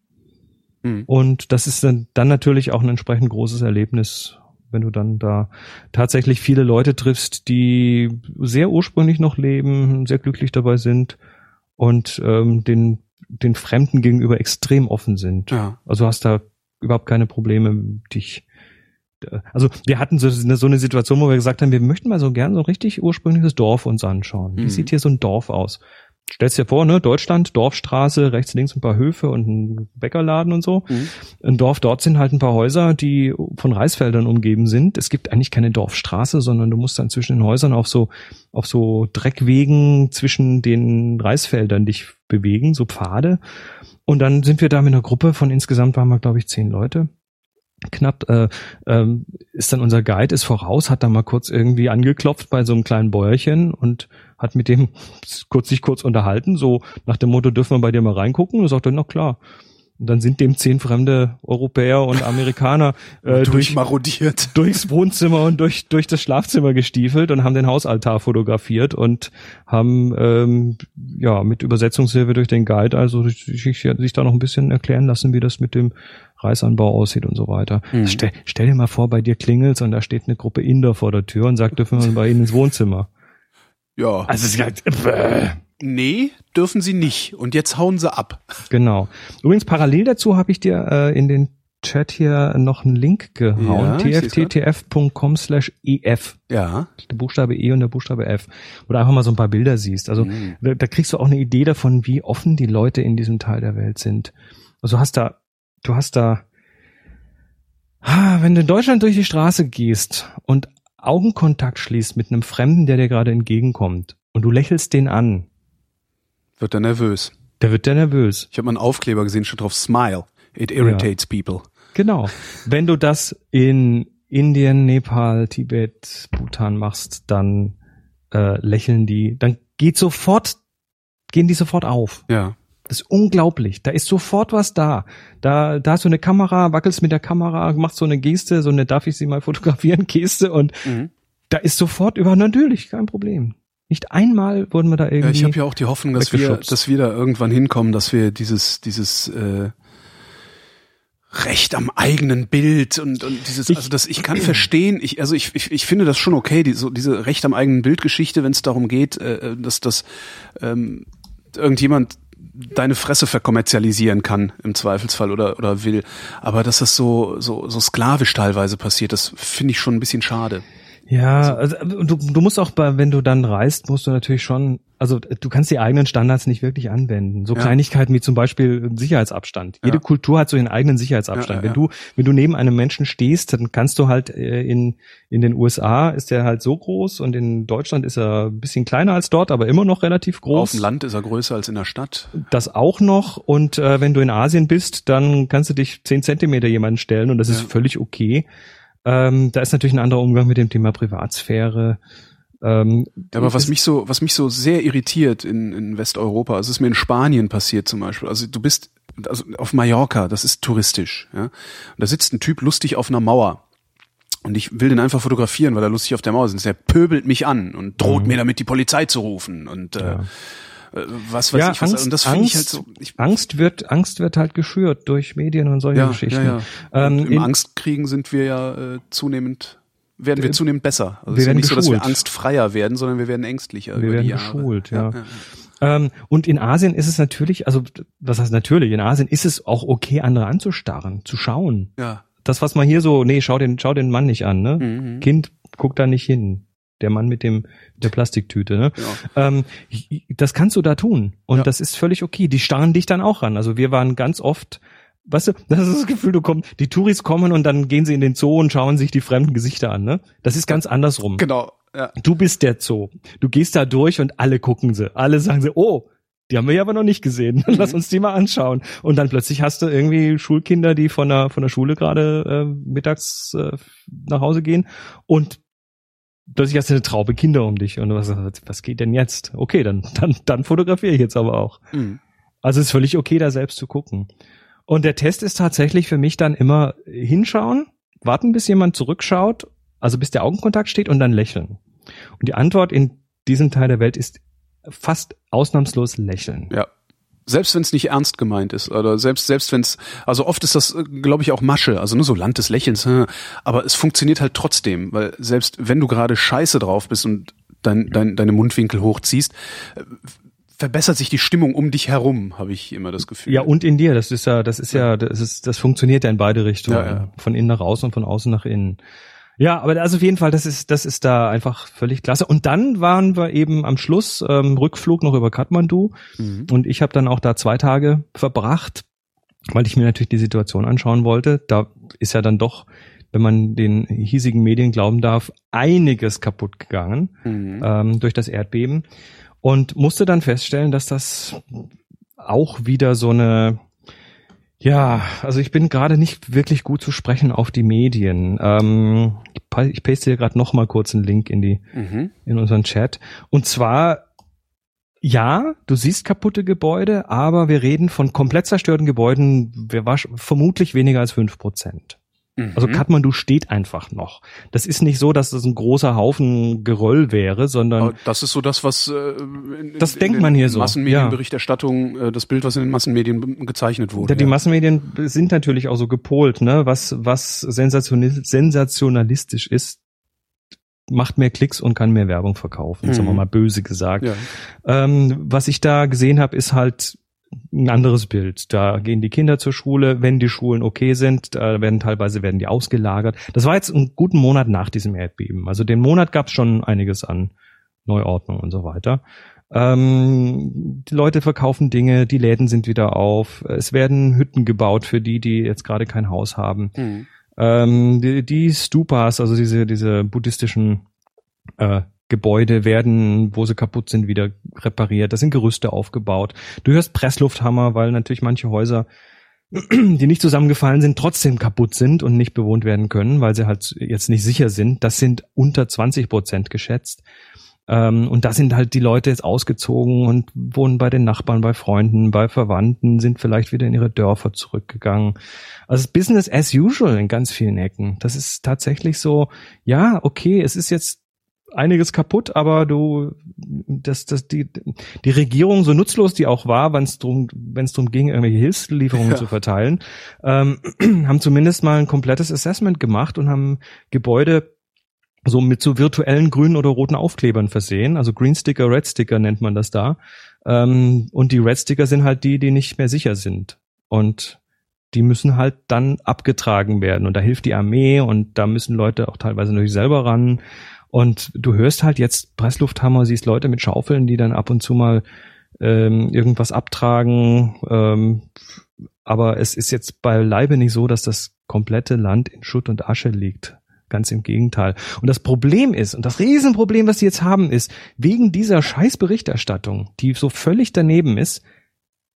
Mhm. Und das ist dann, dann natürlich auch ein entsprechend großes Erlebnis, wenn du dann da tatsächlich viele Leute triffst, die sehr ursprünglich noch leben, sehr glücklich dabei sind und ähm, den, den Fremden gegenüber extrem offen sind. Ja. Also hast da überhaupt keine Probleme, dich. Also wir hatten so eine, so eine Situation, wo wir gesagt haben, wir möchten mal so gern so ein richtig ursprüngliches Dorf uns anschauen. Wie Mhm. sieht hier so ein Dorf aus? Stellst dir vor, ne, Deutschland, Dorfstraße, rechts, links ein paar Höfe und ein Bäckerladen und so. Mhm. Ein Dorf, dort sind halt ein paar Häuser, die von Reisfeldern umgeben sind. Es gibt eigentlich keine Dorfstraße, sondern du musst dann zwischen den Häusern auf so, auf so Dreckwegen zwischen den Reisfeldern dich bewegen, so Pfade. Und dann sind wir da mit einer Gruppe von insgesamt waren wir, glaube ich, zehn Leute. Knapp äh, ähm, ist dann unser Guide ist voraus, hat da mal kurz irgendwie angeklopft bei so einem kleinen Bäuerchen und hat mit dem kurz sich kurz unterhalten, so nach dem Motto, dürfen wir bei dir mal reingucken? Und sagt er, na klar. Und dann sind dem zehn fremde Europäer und Amerikaner [LAUGHS] äh, durch, Durchmarodiert. durchs Wohnzimmer und durch, durch das Schlafzimmer gestiefelt und haben den Hausaltar fotografiert und haben ähm, ja mit Übersetzungshilfe durch den Guide also sich, sich da noch ein bisschen erklären lassen, wie das mit dem Reisanbau aussieht und so weiter. Mhm. Stell, stell dir mal vor, bei dir klingelt's und da steht eine Gruppe Inder vor der Tür und sagt, dürfen wir bei ihnen ins Wohnzimmer. Ja. Also es ist halt, äh, nee, dürfen sie nicht. Und jetzt hauen sie ab. genau. Übrigens parallel dazu habe ich dir äh, in den Chat hier noch einen Link gehauen. Ja, tfttf.com slash ef. Ja. Der Buchstabe E und der Buchstabe F. Wo du einfach mal so ein paar Bilder siehst. Also Mhm. da, da kriegst du auch eine Idee davon, wie offen die Leute in diesem Teil der Welt sind. Also hast da, du hast da, ah, wenn du in Deutschland durch die Straße gehst und Augenkontakt schließt mit einem Fremden, der dir gerade entgegenkommt und du lächelst den an, Wird er nervös. der wird der nervös. Ich habe mal einen Aufkleber gesehen, steht drauf Smile. It irritates people. Genau. Wenn du das in Indien, Nepal, Tibet, Bhutan machst, dann äh, lächeln die, dann geht sofort, gehen die sofort auf. Ja. Das ist unglaublich. Da ist sofort was da. Da, da hast du eine Kamera, wackelst mit der Kamera, machst so eine Geste, so eine darf ich sie mal fotografieren Geste und Mhm. da ist sofort über natürlich kein Problem. Nicht einmal wurden wir da irgendwie. Ja, ich habe ja auch die Hoffnung, dass wir, dass wir da irgendwann hinkommen, dass wir dieses, dieses äh, Recht am eigenen Bild und, und dieses, Ich- also das, ich kann [CLEARS THROAT] verstehen, ich, also ich, ich, ich finde das schon okay, die, so diese Recht am eigenen Bild-Geschichte, wenn es darum geht, äh, dass das ähm, irgendjemand deine Fresse verkommerzialisieren kann im Zweifelsfall oder oder will, aber dass das so so so sklavisch teilweise passiert, das finde ich schon ein bisschen schade. Ja, also, du, du musst auch bei, wenn du dann reist, musst du natürlich schon, also du kannst die eigenen Standards nicht wirklich anwenden. So Ja. Kleinigkeiten wie zum Beispiel Sicherheitsabstand. Jede Ja. Kultur hat so ihren eigenen Sicherheitsabstand. Ja, Wenn du, wenn du neben einem Menschen stehst, dann kannst du halt äh, in, in den USA ist der halt so groß und in Deutschland ist er ein bisschen kleiner als dort, aber immer noch relativ Auf groß. dem Land ist er größer als in der Stadt. Das auch noch. Und äh, wenn du in Asien bist, dann kannst du dich zehn Zentimeter jemanden stellen und das ist völlig okay. Ähm, da ist natürlich ein anderer Umgang mit dem Thema Privatsphäre. Ähm, aber was mich so, was mich so sehr irritiert in, in Westeuropa, also es ist mir in Spanien passiert zum Beispiel. Also du bist also auf Mallorca, das ist touristisch, ja. Und da sitzt ein Typ lustig auf einer Mauer. Und ich will den einfach fotografieren, weil er lustig auf der Mauer sitzt. Der pöbelt mich an und droht mir damit die Polizei zu rufen und Mhm. Ja. Äh, äh, was weiß ja, ich was. Angst, und das finde ich halt Angst, so. Ich, Angst wird, Angst wird halt geschürt durch Medien und solche ja, Geschichten. ja, ja. Ähm, Im in- Angstkriegen sind wir ja äh, zunehmend, werden wir zunehmend besser. Also wir es ist ja werden nicht so, dass wir geschult. angstfreier werden, sondern wir werden ängstlicher. Wir werden geschult, ja. Ähm, und in Asien ist es natürlich, also was heißt natürlich, in Asien ist es auch okay, andere anzustarren, zu schauen. ja. Das, was man hier so, nee, schau den, schau den Mann nicht an, ne? Mhm. Kind, guck da nicht hin. Der Mann mit dem mit der Plastiktüte, ne? Ja. Ähm, das kannst du da tun und Ja. das ist völlig okay. Die starren dich dann auch an. Also wir waren ganz oft, weißt du, [LAUGHS] das ist das Gefühl, du kommst, die Touris kommen und dann gehen sie in den Zoo und schauen sich die fremden Gesichter an, ne? Das ist ganz andersrum. Genau. Ja. Du bist der Zoo. Du gehst da durch und alle gucken sie. Alle sagen sie, oh, die haben wir ja aber noch nicht gesehen. [LAUGHS] Lass uns die mal anschauen. Und dann plötzlich hast du irgendwie Schulkinder, die von der, von der Schule gerade äh, mittags äh, nach Hause gehen und plötzlich hast du eine Traube Kinder um dich und du was, was geht denn jetzt? Okay, dann, dann, dann fotografiere ich jetzt aber auch. Mhm. Also es ist völlig okay, da selbst zu gucken. Und der Test ist tatsächlich für mich dann immer hinschauen, warten, bis jemand zurückschaut, also bis der Augenkontakt steht und dann lächeln. Und die Antwort in diesem Teil der Welt ist fast ausnahmslos lächeln. Ja. Selbst wenn es nicht ernst gemeint ist oder selbst selbst wenn es also oft ist das glaube ich auch Masche also nur so Land des Lächelns hm, aber es funktioniert halt trotzdem weil selbst wenn du gerade scheiße drauf bist und dein, dein, deine Mundwinkel hochziehst äh, verbessert sich die Stimmung um dich herum habe ich immer das Gefühl Ja, und in dir, das ist ja, das ist ja, das ist, das funktioniert ja in beide Richtungen. Ja, ja. Von innen nach außen und von außen nach innen. Ja, aber also auf jeden Fall, das ist, das ist da einfach völlig klasse. Und dann waren wir eben am Schluss ähm, Rückflug noch über Kathmandu Mhm. und ich habe dann auch da zwei Tage verbracht, weil ich mir natürlich die Situation anschauen wollte. Da ist ja dann doch, wenn man den hiesigen Medien glauben darf, einiges kaputt gegangen Mhm. ähm, durch das Erdbeben und musste dann feststellen, dass das auch wieder so eine ja, also ich bin gerade nicht wirklich gut zu sprechen auf die Medien. Ähm, ich pa- ich paste hier gerade noch mal kurz einen Link in die Mhm. in unseren Chat. Und zwar ja, du siehst kaputte Gebäude, aber wir reden von komplett zerstörten Gebäuden, wir wasch- vermutlich weniger als fünf Prozent. Also Mhm. Kathmandu steht einfach noch. Das ist nicht so, dass das ein großer Haufen Geröll wäre, sondern Aber das ist so das, was äh, in, Das in, denkt in man den hier so, Massenmedienberichterstattung, äh, das Bild, was in den Massenmedien gezeichnet wurde. Ja, die ja. Massenmedien sind natürlich auch so gepolt, ne? Was, was sensationalistisch ist, macht mehr Klicks und kann mehr Werbung verkaufen, Mhm. sagen wir mal böse gesagt. Ja. Ähm, was ich da gesehen habe, ist halt ein anderes Bild. Da gehen die Kinder zur Schule, wenn die Schulen okay sind, da werden teilweise werden die ausgelagert. Das war jetzt einen guten Monat nach diesem Erdbeben. Also den Monat gab es schon einiges an Neuordnung und so weiter. Ähm, die Leute verkaufen Dinge, die Läden sind wieder auf, es werden Hütten gebaut für die, die jetzt gerade kein Haus haben. Mhm. Ähm, die, die Stupas, also diese, diese buddhistischen äh, Gebäude werden, wo sie kaputt sind, wieder repariert. Da sind Gerüste aufgebaut. Du hörst Presslufthammer, weil natürlich manche Häuser, [CLEARS THROAT] die nicht zusammengefallen sind, trotzdem kaputt sind und nicht bewohnt werden können, weil sie halt jetzt nicht sicher sind. Das sind unter 20 Prozent geschätzt. Ähm, und da sind halt die Leute jetzt ausgezogen und wohnen bei den Nachbarn, bei Freunden, bei Verwandten, sind vielleicht wieder in ihre Dörfer zurückgegangen. Also Business as usual in ganz vielen Ecken. Das ist tatsächlich so, ja, okay, es ist jetzt einiges kaputt, aber du, das, das, die, die Regierung, so nutzlos die auch war, wenn es drum, wenn es drum ging, irgendwelche Hilfslieferungen Ja. zu verteilen, ähm, [CLEARS THROAT] haben zumindest mal ein komplettes Assessment gemacht und haben Gebäude so mit so virtuellen grünen oder roten Aufklebern versehen. Also Green Sticker, Red Sticker nennt man das da. Ähm, und die Red Sticker sind halt die, die nicht mehr sicher sind. Und die müssen halt dann abgetragen werden. Und da hilft die Armee und da müssen Leute auch teilweise natürlich selber ran. Und du hörst halt jetzt Presslufthammer, siehst Leute mit Schaufeln, die dann ab und zu mal ähm, irgendwas abtragen. Ähm, aber es ist jetzt beileibe nicht so, dass das komplette Land in Schutt und Asche liegt. Ganz im Gegenteil. Und das Problem ist, und das Riesenproblem, was sie jetzt haben, ist, wegen dieser Scheißberichterstattung, die so völlig daneben ist,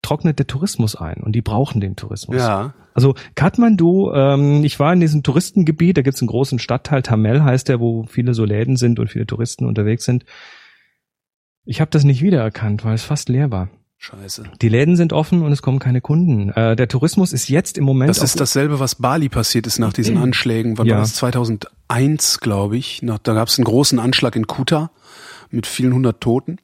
trocknet der Tourismus ein und die brauchen den Tourismus. Ja. Also Kathmandu, ähm, ich war in diesem Touristengebiet, da gibt's einen großen Stadtteil, Tamel heißt der, wo viele so Läden sind und viele Touristen unterwegs sind. Ich habe das nicht wiedererkannt, weil es fast leer war. Scheiße. Die Läden sind offen und es kommen keine Kunden. Äh, der Tourismus ist jetzt im Moment Das ist dasselbe, was Bali passiert ist nach diesen Anschlägen. Wann Ja. war das? 2001, glaube ich. Da gab es einen großen Anschlag in Kuta mit vielen hundert Toten.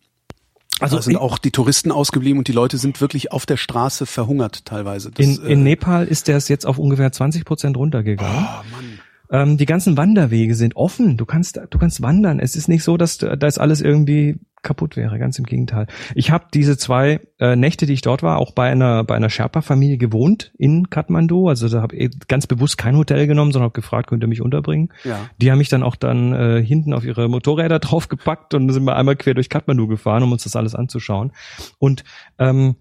Also da sind in- auch die Touristen ausgeblieben und die Leute sind wirklich auf der Straße verhungert teilweise. Das, in, in äh, Nepal ist der jetzt auf ungefähr 20 Prozent runtergegangen. Oh Mann. Ähm, die ganzen Wanderwege sind offen. Du kannst, du kannst wandern. Es ist nicht so, dass da das alles irgendwie kaputt wäre. Ganz im Gegenteil. Ich habe diese zwei äh, Nächte, die ich dort war, auch bei einer bei einer Sherpa-Familie gewohnt in Kathmandu. Also da habe ich ganz bewusst kein Hotel genommen, sondern habe gefragt, könnt ihr mich unterbringen. Ja. Die haben mich dann auch dann äh, hinten auf ihre Motorräder [LAUGHS] draufgepackt und sind wir einmal quer durch Kathmandu gefahren, um uns das alles anzuschauen. Und ähm,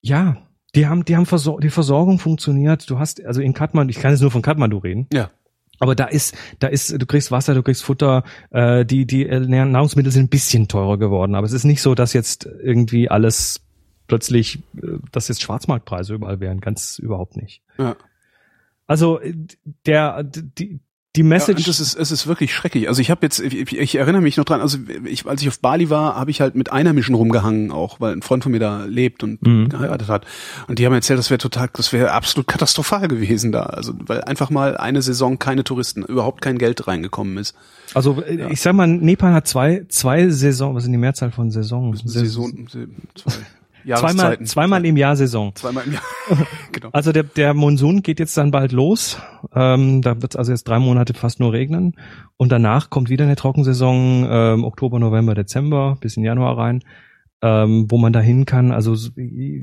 ja, die haben, die haben Versor die Versorgung funktioniert. Du hast also in Kathmandu, ich kann jetzt nur von Kathmandu reden. Ja. Aber da ist, da ist, du kriegst Wasser, du kriegst Futter, äh, die, die äh, Nahrungsmittel sind ein bisschen teurer geworden. Aber es ist nicht so, dass jetzt irgendwie alles plötzlich, äh, dass jetzt Schwarzmarktpreise überall wären. Ganz überhaupt nicht. Ja. Also äh, der, die, die Ja, Message. und es ist, es ist wirklich schrecklich. Also ich habe jetzt, ich, ich erinnere mich noch dran, also ich, als ich auf Bali war, habe ich halt mit Einheimischen rumgehangen auch, weil ein Freund von mir da lebt und Mhm. geheiratet hat. Und die haben erzählt, das wäre total, das wäre absolut katastrophal gewesen da. Also weil einfach mal eine Saison keine Touristen, überhaupt kein Geld reingekommen ist. also äh, ich sag mal, Nepal hat zwei, zwei Saison, was sind die Mehrzahl von Saisons? Saison, zwei Zweimal, zweimal im Jahr Saison. Zweimal im Jahr. [LAUGHS] genau. Also der, der Monsun geht jetzt dann bald los. Ähm, da wird es also jetzt drei Monate fast nur regnen. Und danach kommt wieder eine Trockensaison, ähm, Oktober, November, Dezember, bis in Januar rein, ähm, wo man da hin kann. Also so-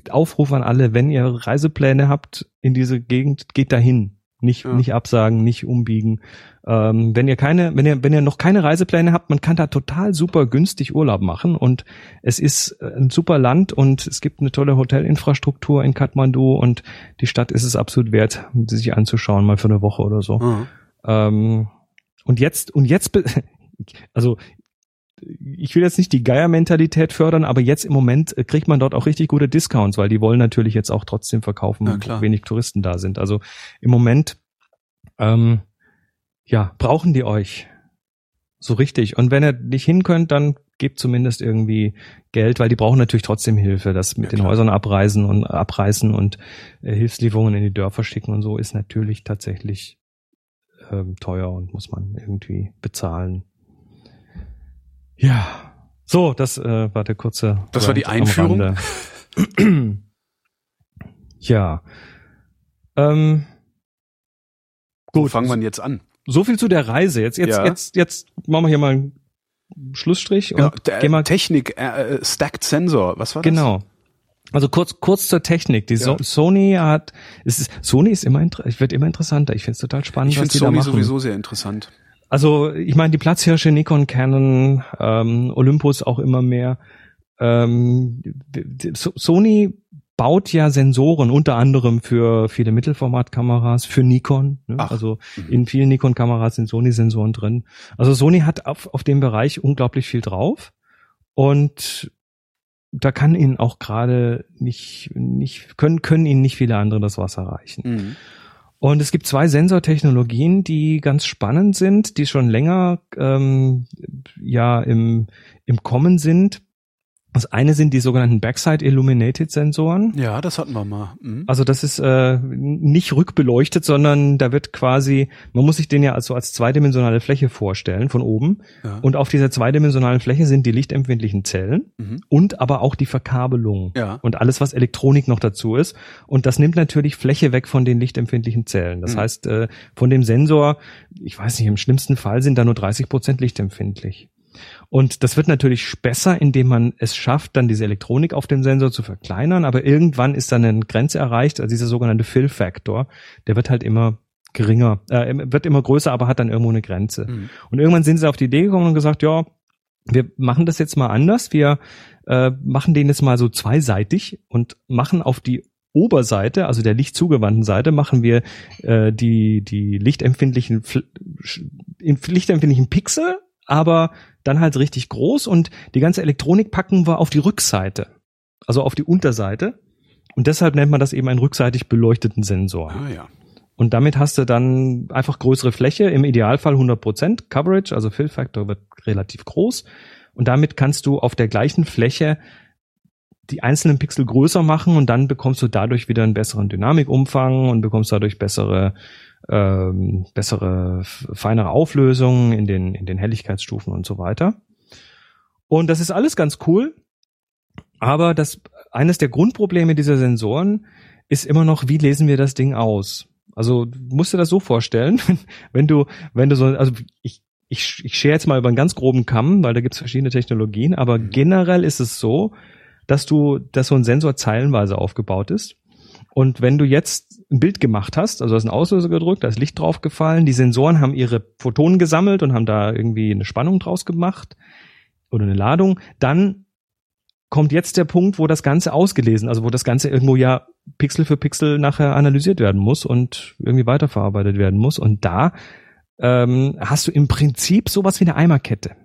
Aufruf an alle, wenn ihr Reisepläne habt in diese Gegend, geht dahin. Nicht, Ja. nicht absagen, nicht umbiegen. Ähm, wenn ihr keine, wenn ihr, wenn ihr noch keine Reisepläne habt, man kann da total super günstig Urlaub machen und es ist äh, ein super Land und es gibt eine tolle Hotelinfrastruktur in Kathmandu und die Stadt ist es absolut wert, sie sich anzuschauen, mal für eine Woche oder so. Ah. Ähm, und jetzt, und jetzt, [LAUGHS] also ich will jetzt nicht die Geiermentalität fördern, aber jetzt im Moment äh, kriegt man dort auch richtig gute Discounts, weil die wollen natürlich jetzt auch trotzdem verkaufen, klar. wenig Touristen da sind. Also im Moment, ähm, ja, brauchen die euch so richtig. Und wenn ihr nicht hin könnt, dann gebt zumindest irgendwie Geld, weil die brauchen natürlich trotzdem Hilfe. Das mit Ja, den klar. Häusern abreisen und abreißen und äh, Hilfslieferungen in die Dörfer schicken und so ist natürlich tatsächlich ähm, teuer und muss man irgendwie bezahlen. Ja, so, das äh, war der kurze. Das war die Einführung? [CLEARS THROAT] Ja. Ähm, Wo gut. fangen wir jetzt an? so viel zu der Reise. Jetzt, jetzt, Ja. jetzt, jetzt machen wir hier mal einen Schlussstrich Genau, und der, gehen mal Technik, äh, äh, Stacked Sensor, was war das? Genau. Also kurz kurz zur Technik. Die so Ja. Sony hat es ist Sony ist immer wird immer interessanter. Ich finde es total spannend, Ich finde Sony sowieso sehr interessant. Also ich meine die Platzhirsche Nikon, Canon, ähm, Olympus auch immer mehr. Ähm, Sony baut ja Sensoren unter anderem für viele Mittelformatkameras, für Nikon. Ne? Ach. Also in vielen Nikon-Kameras sind Sony-Sensoren drin. Also Sony hat auf, auf dem Bereich unglaublich viel drauf und da kann ihnen auch gerade nicht, nicht, können, können ihnen nicht viele andere das Wasser reichen. Mhm. Und es gibt zwei Sensortechnologien, die ganz spannend sind, die schon länger ähm, ja im, im Kommen sind. Das eine sind die sogenannten Backside Illuminated Sensoren. Ja, das hatten wir mal. Mhm. Also das ist äh, nicht rückbeleuchtet, sondern da wird quasi, man muss sich den ja also als zweidimensionale Fläche vorstellen von oben. Ja. Und auf dieser zweidimensionalen Fläche sind die lichtempfindlichen Zellen Mhm. und aber auch die Verkabelung Ja. und alles, was Elektronik noch dazu ist. Und das nimmt natürlich Fläche weg von den lichtempfindlichen Zellen. Das Mhm. heißt, äh, von dem Sensor, ich weiß nicht, im schlimmsten Fall sind da nur 30 Prozent lichtempfindlich. Und das wird natürlich besser, indem man es schafft, dann diese Elektronik auf dem Sensor zu verkleinern. Aber irgendwann ist dann eine Grenze erreicht, also dieser sogenannte Fill-Factor, der wird halt immer geringer, äh, wird immer größer, aber hat dann irgendwo eine Grenze. Mhm. Und irgendwann sind sie auf die Idee gekommen und gesagt, ja, wir machen das jetzt mal anders. Wir äh, machen den jetzt mal so zweiseitig und machen auf die Oberseite, also der lichtzugewandten Seite, machen wir äh, die die lichtempfindlichen lichtempfindlichen Pixel, aber dann halt richtig groß und die ganze Elektronik packen wir auf die Rückseite, also auf die Unterseite. Und deshalb nennt man das eben einen rückseitig beleuchteten Sensor. Ah, ja. Und damit hast du dann einfach größere Fläche, im Idealfall 100% Coverage, also Fill Factor wird relativ groß. Und damit kannst du auf der gleichen Fläche die einzelnen Pixel größer machen und dann bekommst du dadurch wieder einen besseren Dynamikumfang und bekommst dadurch bessere, ähm, bessere, feinere Auflösungen in den, in den Helligkeitsstufen und so weiter. Und das ist alles ganz cool. Aber das, eines der Grundprobleme dieser Sensoren ist immer noch, wie lesen wir das Ding aus? Also du musst dir das so vorstellen, [LAUGHS] wenn du, wenn du so, also ich, ich, ich schere jetzt mal über einen ganz groben Kamm, weil da gibt's verschiedene Technologien, aber generell ist es so, dass du, dass so ein Sensor zeilenweise aufgebaut ist. Und wenn du jetzt ein Bild gemacht hast, also du hast einen Auslöser gedrückt, da ist Licht draufgefallen, die Sensoren haben ihre Photonen gesammelt und haben da irgendwie eine Spannung draus gemacht oder eine Ladung, dann kommt jetzt der Punkt, wo das Ganze ausgelesen, also wo das Ganze irgendwo ja Pixel für Pixel nachher analysiert werden muss und irgendwie weiterverarbeitet werden muss. Und da ähm, hast du im Prinzip sowas wie eine Eimerkette.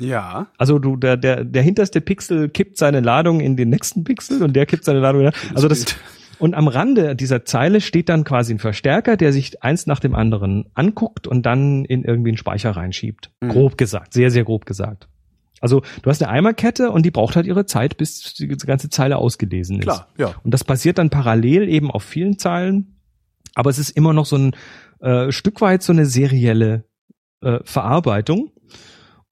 Ja. Also du, der, der, der hinterste Pixel kippt seine Ladung in den nächsten Pixel und der kippt seine Ladung in Also das. Und am Rande dieser Zeile steht dann quasi ein Verstärker, der sich eins nach dem anderen anguckt und dann in irgendwie einen Speicher reinschiebt. Mhm. Grob gesagt, sehr, sehr grob gesagt. Also du hast eine Eimerkette und die braucht halt ihre Zeit, bis die ganze Zeile ausgelesen ist. Klar, ja. Und das passiert dann parallel eben auf vielen Zeilen, aber es ist immer noch so ein äh, Stück weit so eine serielle äh, Verarbeitung.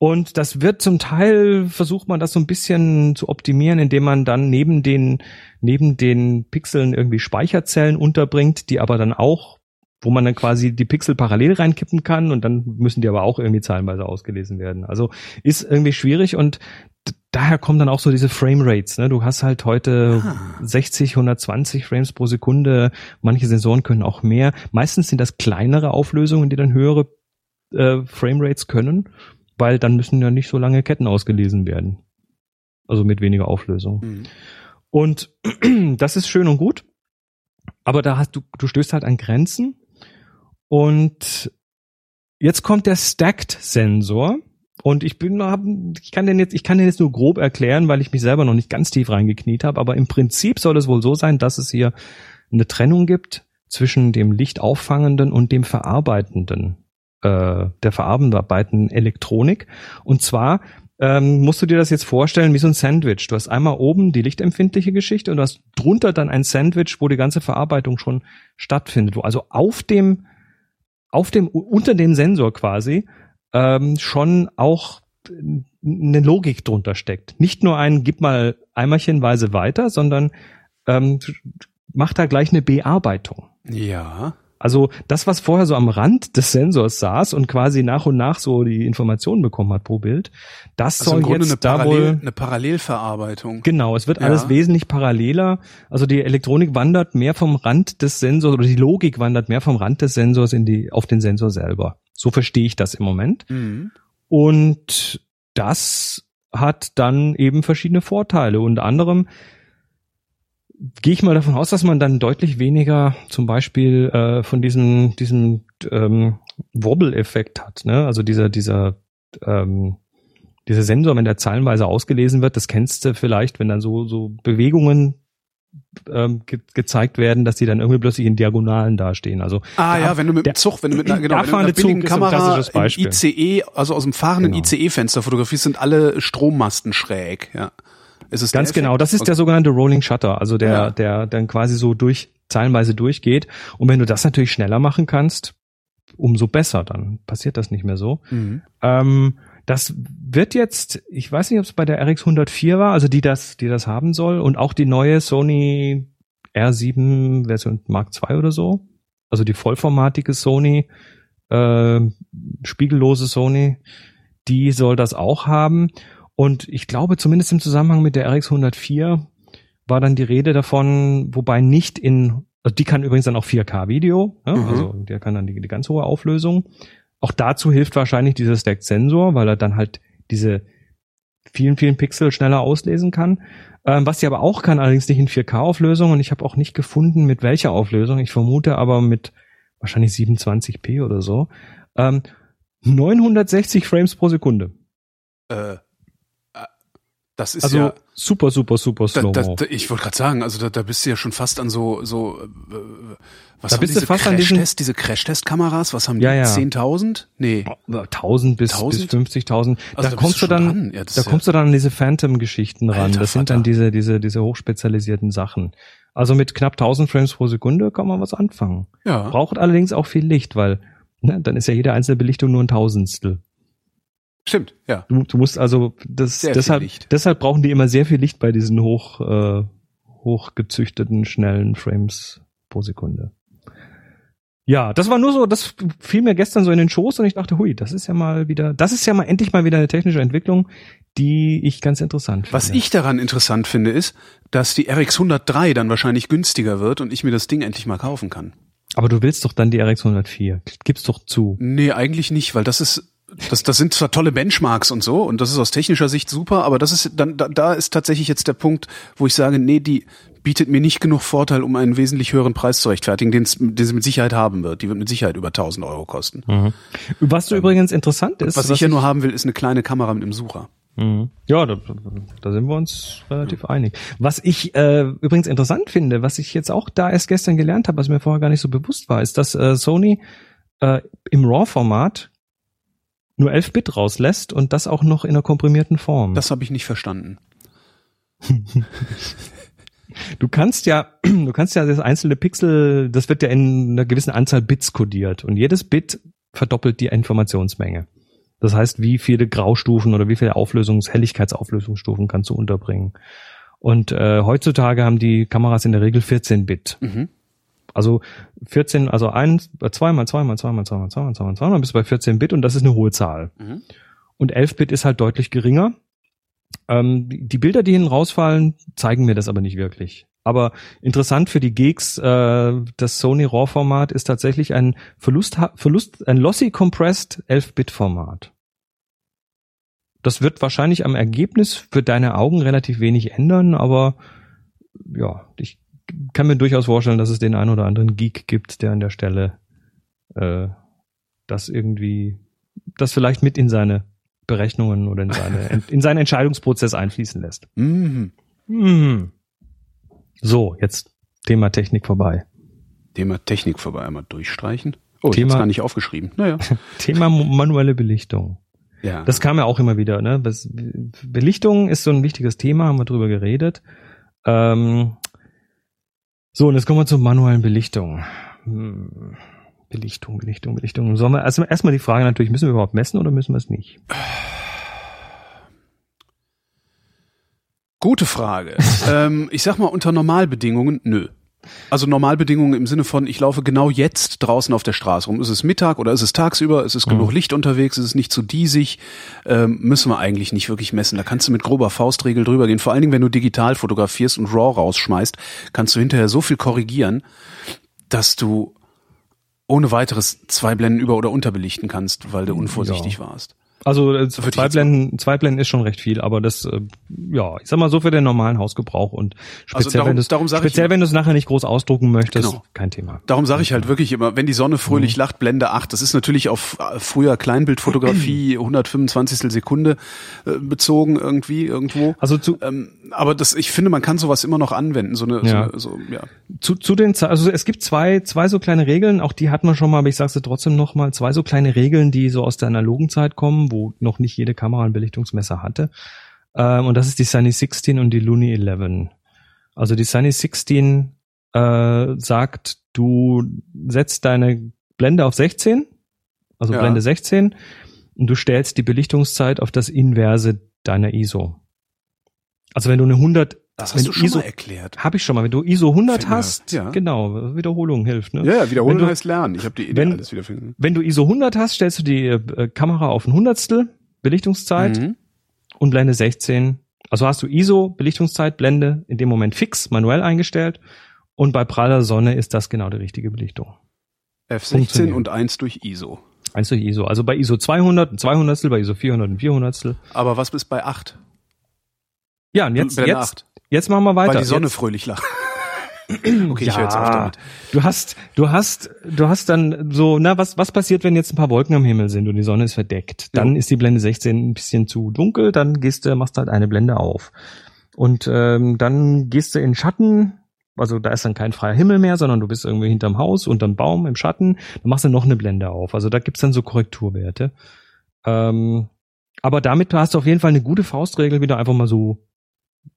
Und das wird zum Teil, versucht man das so ein bisschen zu optimieren, indem man dann neben den, neben den Pixeln irgendwie Speicherzellen unterbringt, die aber dann auch, wo man dann quasi die Pixel parallel reinkippen kann und dann müssen die aber auch irgendwie zahlenweise ausgelesen werden. Also ist irgendwie schwierig und daher kommen dann auch so diese Frame Rates. Ne? Du hast halt heute Ah. 60, 120 Frames pro Sekunde. Manche Sensoren können auch mehr. Meistens sind das kleinere Auflösungen, die dann höhere äh, Frame Rates können, weil dann müssen ja nicht so lange Ketten ausgelesen werden. Also mit weniger Auflösung. Mhm. Und [CLEARS THROAT] das ist schön und gut. Aber da hast du, du stößt halt an Grenzen. Und jetzt kommt der Stacked-Sensor. Und ich bin, hab, ich kann den jetzt, ich kann den jetzt nur grob erklären, weil ich mich selber noch nicht ganz tief reingekniet habe. Aber im Prinzip soll es wohl so sein, dass es hier eine Trennung gibt zwischen dem lichtauffangenden und dem verarbeitenden, äh, der verarbeitenden Elektronik. Und zwar ähm, musst du dir das jetzt vorstellen wie so ein Sandwich. Du hast einmal oben die lichtempfindliche Geschichte und du hast drunter dann ein Sandwich, wo die ganze Verarbeitung schon stattfindet. Wo also auf dem, auf dem, unter dem Sensor quasi ähm, schon auch eine Logik drunter steckt. Nicht nur ein gib mal eimerchenweise weiter, sondern ähm, macht da gleich eine Bearbeitung. Ja. Also das, was vorher so am Rand des Sensors saß und quasi nach und nach so die Informationen bekommen hat pro Bild, das Also soll im Grunde jetzt eine, da Parallel, wohl eine Parallelverarbeitung. Genau, es wird Ja. alles wesentlich paralleler. Also die Elektronik wandert mehr vom Rand des Sensors oder die Logik wandert mehr vom Rand des Sensors in die auf den Sensor selber. So verstehe ich das im Moment. Mhm. Und das hat dann eben verschiedene Vorteile. Unter anderem gehe ich mal davon aus, dass man dann deutlich weniger zum Beispiel äh, von diesem, diesem ähm, Wobble-Effekt hat. Ne? Also dieser, dieser, ähm, dieser Sensor, wenn der zeilenweise ausgelesen wird, das kennst du vielleicht, wenn dann so, so Bewegungen ähm, ge gezeigt werden, dass die dann irgendwie plötzlich in Diagonalen dastehen. Also Ah ja, wenn du mit dem Zug, wenn du mit einer, genau, der wenn du mit einer Zug Kamera. ICE, also aus dem fahrenden Genau. ICE-Fenster fotografierst, sind alle Strommasten schräg. Ja, ist es Ganz der genau, das ist der Okay. sogenannte Rolling Shutter, also der, Ja. der dann quasi so durch, zeilenweise durchgeht. Und wenn du das natürlich schneller machen kannst, umso besser, dann passiert das nicht mehr so. Mhm. Ähm, das wird jetzt, ich weiß nicht, ob es bei der RX 104 war, also die das, die das haben soll, und auch die neue Sony R7 Version Mark II oder so, also die vollformatige Sony, äh, spiegellose Sony, die soll das auch haben. Und ich glaube, zumindest im Zusammenhang mit der RX 104 war dann die Rede davon, wobei nicht in, also die kann übrigens dann auch 4K-Video, ne? Mhm. also der kann dann die, die ganz hohe Auflösung. Auch dazu hilft wahrscheinlich dieser Stacked Sensor, weil er dann halt diese vielen, vielen Pixel schneller auslesen kann. Ähm, was sie aber auch kann, allerdings nicht in 4K-Auflösung und ich habe auch nicht gefunden, mit welcher Auflösung. Ich vermute aber mit wahrscheinlich 27p oder so. Ähm, 960 Frames pro Sekunde. Äh, das ist Also ja. super, super, super slow. da, da, ich wollte gerade sagen, also da, da bist du ja schon fast an so so äh, was Da haben bist du diese fast an diesen- Crash-Test, diese Crash-Test-Kameras, was haben die? Ja, ja. 10.000? Nee. 1000 bis, 1000? bis 50.000. Also da da kommst du dann. Ja, da kommst du dann an diese Phantom-Geschichten ran. Alter das sind dann Vater. diese, diese, diese hochspezialisierten Sachen. Also mit knapp 1000 Frames pro Sekunde kann man was anfangen. Ja. Braucht allerdings auch viel Licht, weil ne, dann ist ja jede einzelne Belichtung nur ein Tausendstel. Stimmt, ja. Du, du musst also das Sehr deshalb deshalb brauchen die immer sehr viel Licht bei diesen hoch äh, hochgezüchteten schnellen Frames pro Sekunde. Ja, das war nur so, das fiel mir gestern so in den Schoß und ich dachte, hui, das ist ja mal wieder, das ist ja mal endlich mal wieder eine technische Entwicklung, die ich ganz interessant finde. Was ich daran interessant finde, ist, dass die RX 103 dann wahrscheinlich günstiger wird und ich mir das Ding endlich mal kaufen kann. Aber du willst doch dann die RX 104. Gib's doch zu. Nee, eigentlich nicht, weil das ist das, das sind zwar tolle Benchmarks und so, und das ist aus technischer Sicht super, aber das ist dann, da, da ist tatsächlich jetzt der Punkt, wo ich sage, nee, die bietet mir nicht genug Vorteil, um einen wesentlich höheren Preis zu rechtfertigen, den, den sie mit Sicherheit haben wird. Die wird mit Sicherheit über 1000 Euro kosten. Was du übrigens interessant ist, Was ich ja nur haben will, ist eine kleine Kamera mit einem Sucher. Mhm. Ja, da, da sind wir uns relativ einig. Was ich äh, übrigens interessant finde, was ich jetzt auch da erst gestern gelernt habe, was mir vorher gar nicht so bewusst war, ist, dass äh, Sony äh, im RAW-Format nur 11 Bit rauslässt und das auch noch in einer komprimierten Form. Das habe ich nicht verstanden. [LAUGHS] du kannst ja, [CLEARS THROAT] du kannst ja das einzelne Pixel, das wird ja in einer gewissen Anzahl Bits kodiert und jedes Bit verdoppelt die Informationsmenge. Das heißt, wie viele Graustufen oder wie viele Auflösungs-, Helligkeitsauflösungsstufen kannst du unterbringen. Und äh, heutzutage haben die Kameras in der Regel 14 Bit. Mhm. Also 14, also eins, äh, zweimal, zweimal, zweimal, zweimal, zweimal, zweimal, zweimal, bist du bei 14 Bit und das ist eine hohe Zahl. Mhm. Und 11 Bit ist halt deutlich geringer. Ähm, die die Bilder, die hinten rausfallen, zeigen mir das aber nicht wirklich. Aber interessant für die Geeks, äh, das Sony RAW-Format ist tatsächlich ein Verlust, Verlust, ein lossy compressed 11-Bit-Format. Das wird wahrscheinlich am Ergebnis für deine Augen relativ wenig ändern, aber ja, ich kann mir durchaus vorstellen, dass es den einen oder anderen Geek gibt, der an der Stelle äh, das irgendwie, das vielleicht mit in seine Berechnungen oder in seine [LAUGHS] in seinen Entscheidungsprozess einfließen lässt. Mhm. Mhm. So, jetzt Thema Technik vorbei. Thema Technik vorbei einmal durchstreichen. Oh, ich Thema- hab's gar nicht aufgeschrieben. Naja. [LAUGHS] Thema manuelle Belichtung. Ja. Das kam ja auch immer wieder. Ne? Belichtung ist so ein wichtiges Thema, haben wir drüber geredet. Ähm, so, und jetzt kommen wir zur manuellen Belichtung. Hm. Belichtung, Belichtung, Belichtung. Sollen wir also erstmal die Frage natürlich, müssen wir überhaupt messen oder müssen wir es nicht? Gute Frage. [LAUGHS] ähm, ich sag mal, unter Normalbedingungen, nö. Also Normalbedingungen im Sinne von, ich laufe genau jetzt draußen auf der Straße rum. Ist es Mittag oder ist es tagsüber? Ist es genug Mhm. Licht unterwegs? Ist es nicht zu diesig? Ähm, müssen wir eigentlich nicht wirklich messen. Da kannst du mit grober Faustregel drüber gehen. Vor allen Dingen, wenn du digital fotografierst und RAW rausschmeißt, kannst du hinterher so viel korrigieren, dass du ohne weiteres zwei Blenden über- oder unterbelichten kannst, weil du unvorsichtig warst. Also äh, zwei Blenden, zwei Blenden ist schon recht viel, aber das, äh, ja, ich sag mal so für den normalen Hausgebrauch und speziell, Also darum- wenn darum sag speziell, wenn du es nachher nicht groß ausdrucken möchtest, Genau. kein Thema. Darum sage ich halt wirklich immer, wenn die Sonne Mhm. fröhlich lacht, Blende 8. Das ist natürlich auf äh, früher Kleinbildfotografie [CLEARS THROAT] 125. Sekunde äh, bezogen irgendwie irgendwo. Also zu, Ähm, aber das, ich finde, man kann sowas immer noch anwenden. So eine, so, Ja. eine so, ja. zu, zu den, also es gibt zwei, zwei so kleine Regeln, auch die hat man schon mal, aber ich sage sie trotzdem noch mal, zwei so kleine Regeln, die so aus der analogen Zeit kommen, wo noch nicht jede Kamera ein Belichtungsmesser hatte. Ähm, und das ist die Sunny 16 und die Looney 11. Also die Sunny 16 äh, sagt, du setzt deine Blende auf 16, also Ja. Blende 16, und du stellst die Belichtungszeit auf das Inverse deiner ISO. Also wenn du eine 100 Das wenn hast du schon ISO, mal erklärt. habe ich schon mal. Wenn du ISO 100 Fällt mir- hast, ja. genau, Wiederholung hilft. Ne? Ja, Wenn du- heißt lernen. Ich habe die Idee wenn- alles wieder finden. Wenn du ISO 100 hast, stellst du die äh, Kamera auf ein Hundertstel Belichtungszeit Mhm. und Blende 16. Also hast du ISO Belichtungszeit Blende in dem Moment fix manuell eingestellt und bei praller Sonne ist das genau die richtige Belichtung. F16 Funktioniert. und 1 durch ISO. Eins durch ISO. Also bei ISO 200 ein 200 bei ISO 400 ein 400 Aber was ist bei 8? Ja, und jetzt, jetzt, 8. jetzt machen wir weiter. Weil die Sonne jetzt, fröhlich lacht. [CLEARS THROAT] okay, ich höre jetzt auf damit. Du hast, du hast, du hast dann so, na, was, was passiert, wenn jetzt ein paar Wolken am Himmel sind und die Sonne ist verdeckt? Dann Ja. ist die Blende 16 ein bisschen zu dunkel, dann gehst du, machst halt eine Blende auf. Und ähm, dann gehst du in Schatten, also da ist dann kein freier Himmel mehr, sondern du bist irgendwie hinterm Haus, unterm Baum, im Schatten, dann machst du noch eine Blende auf. Also da gibt's dann so Korrekturwerte. Ähm, aber damit hast du auf jeden Fall eine gute Faustregel, wie du einfach mal so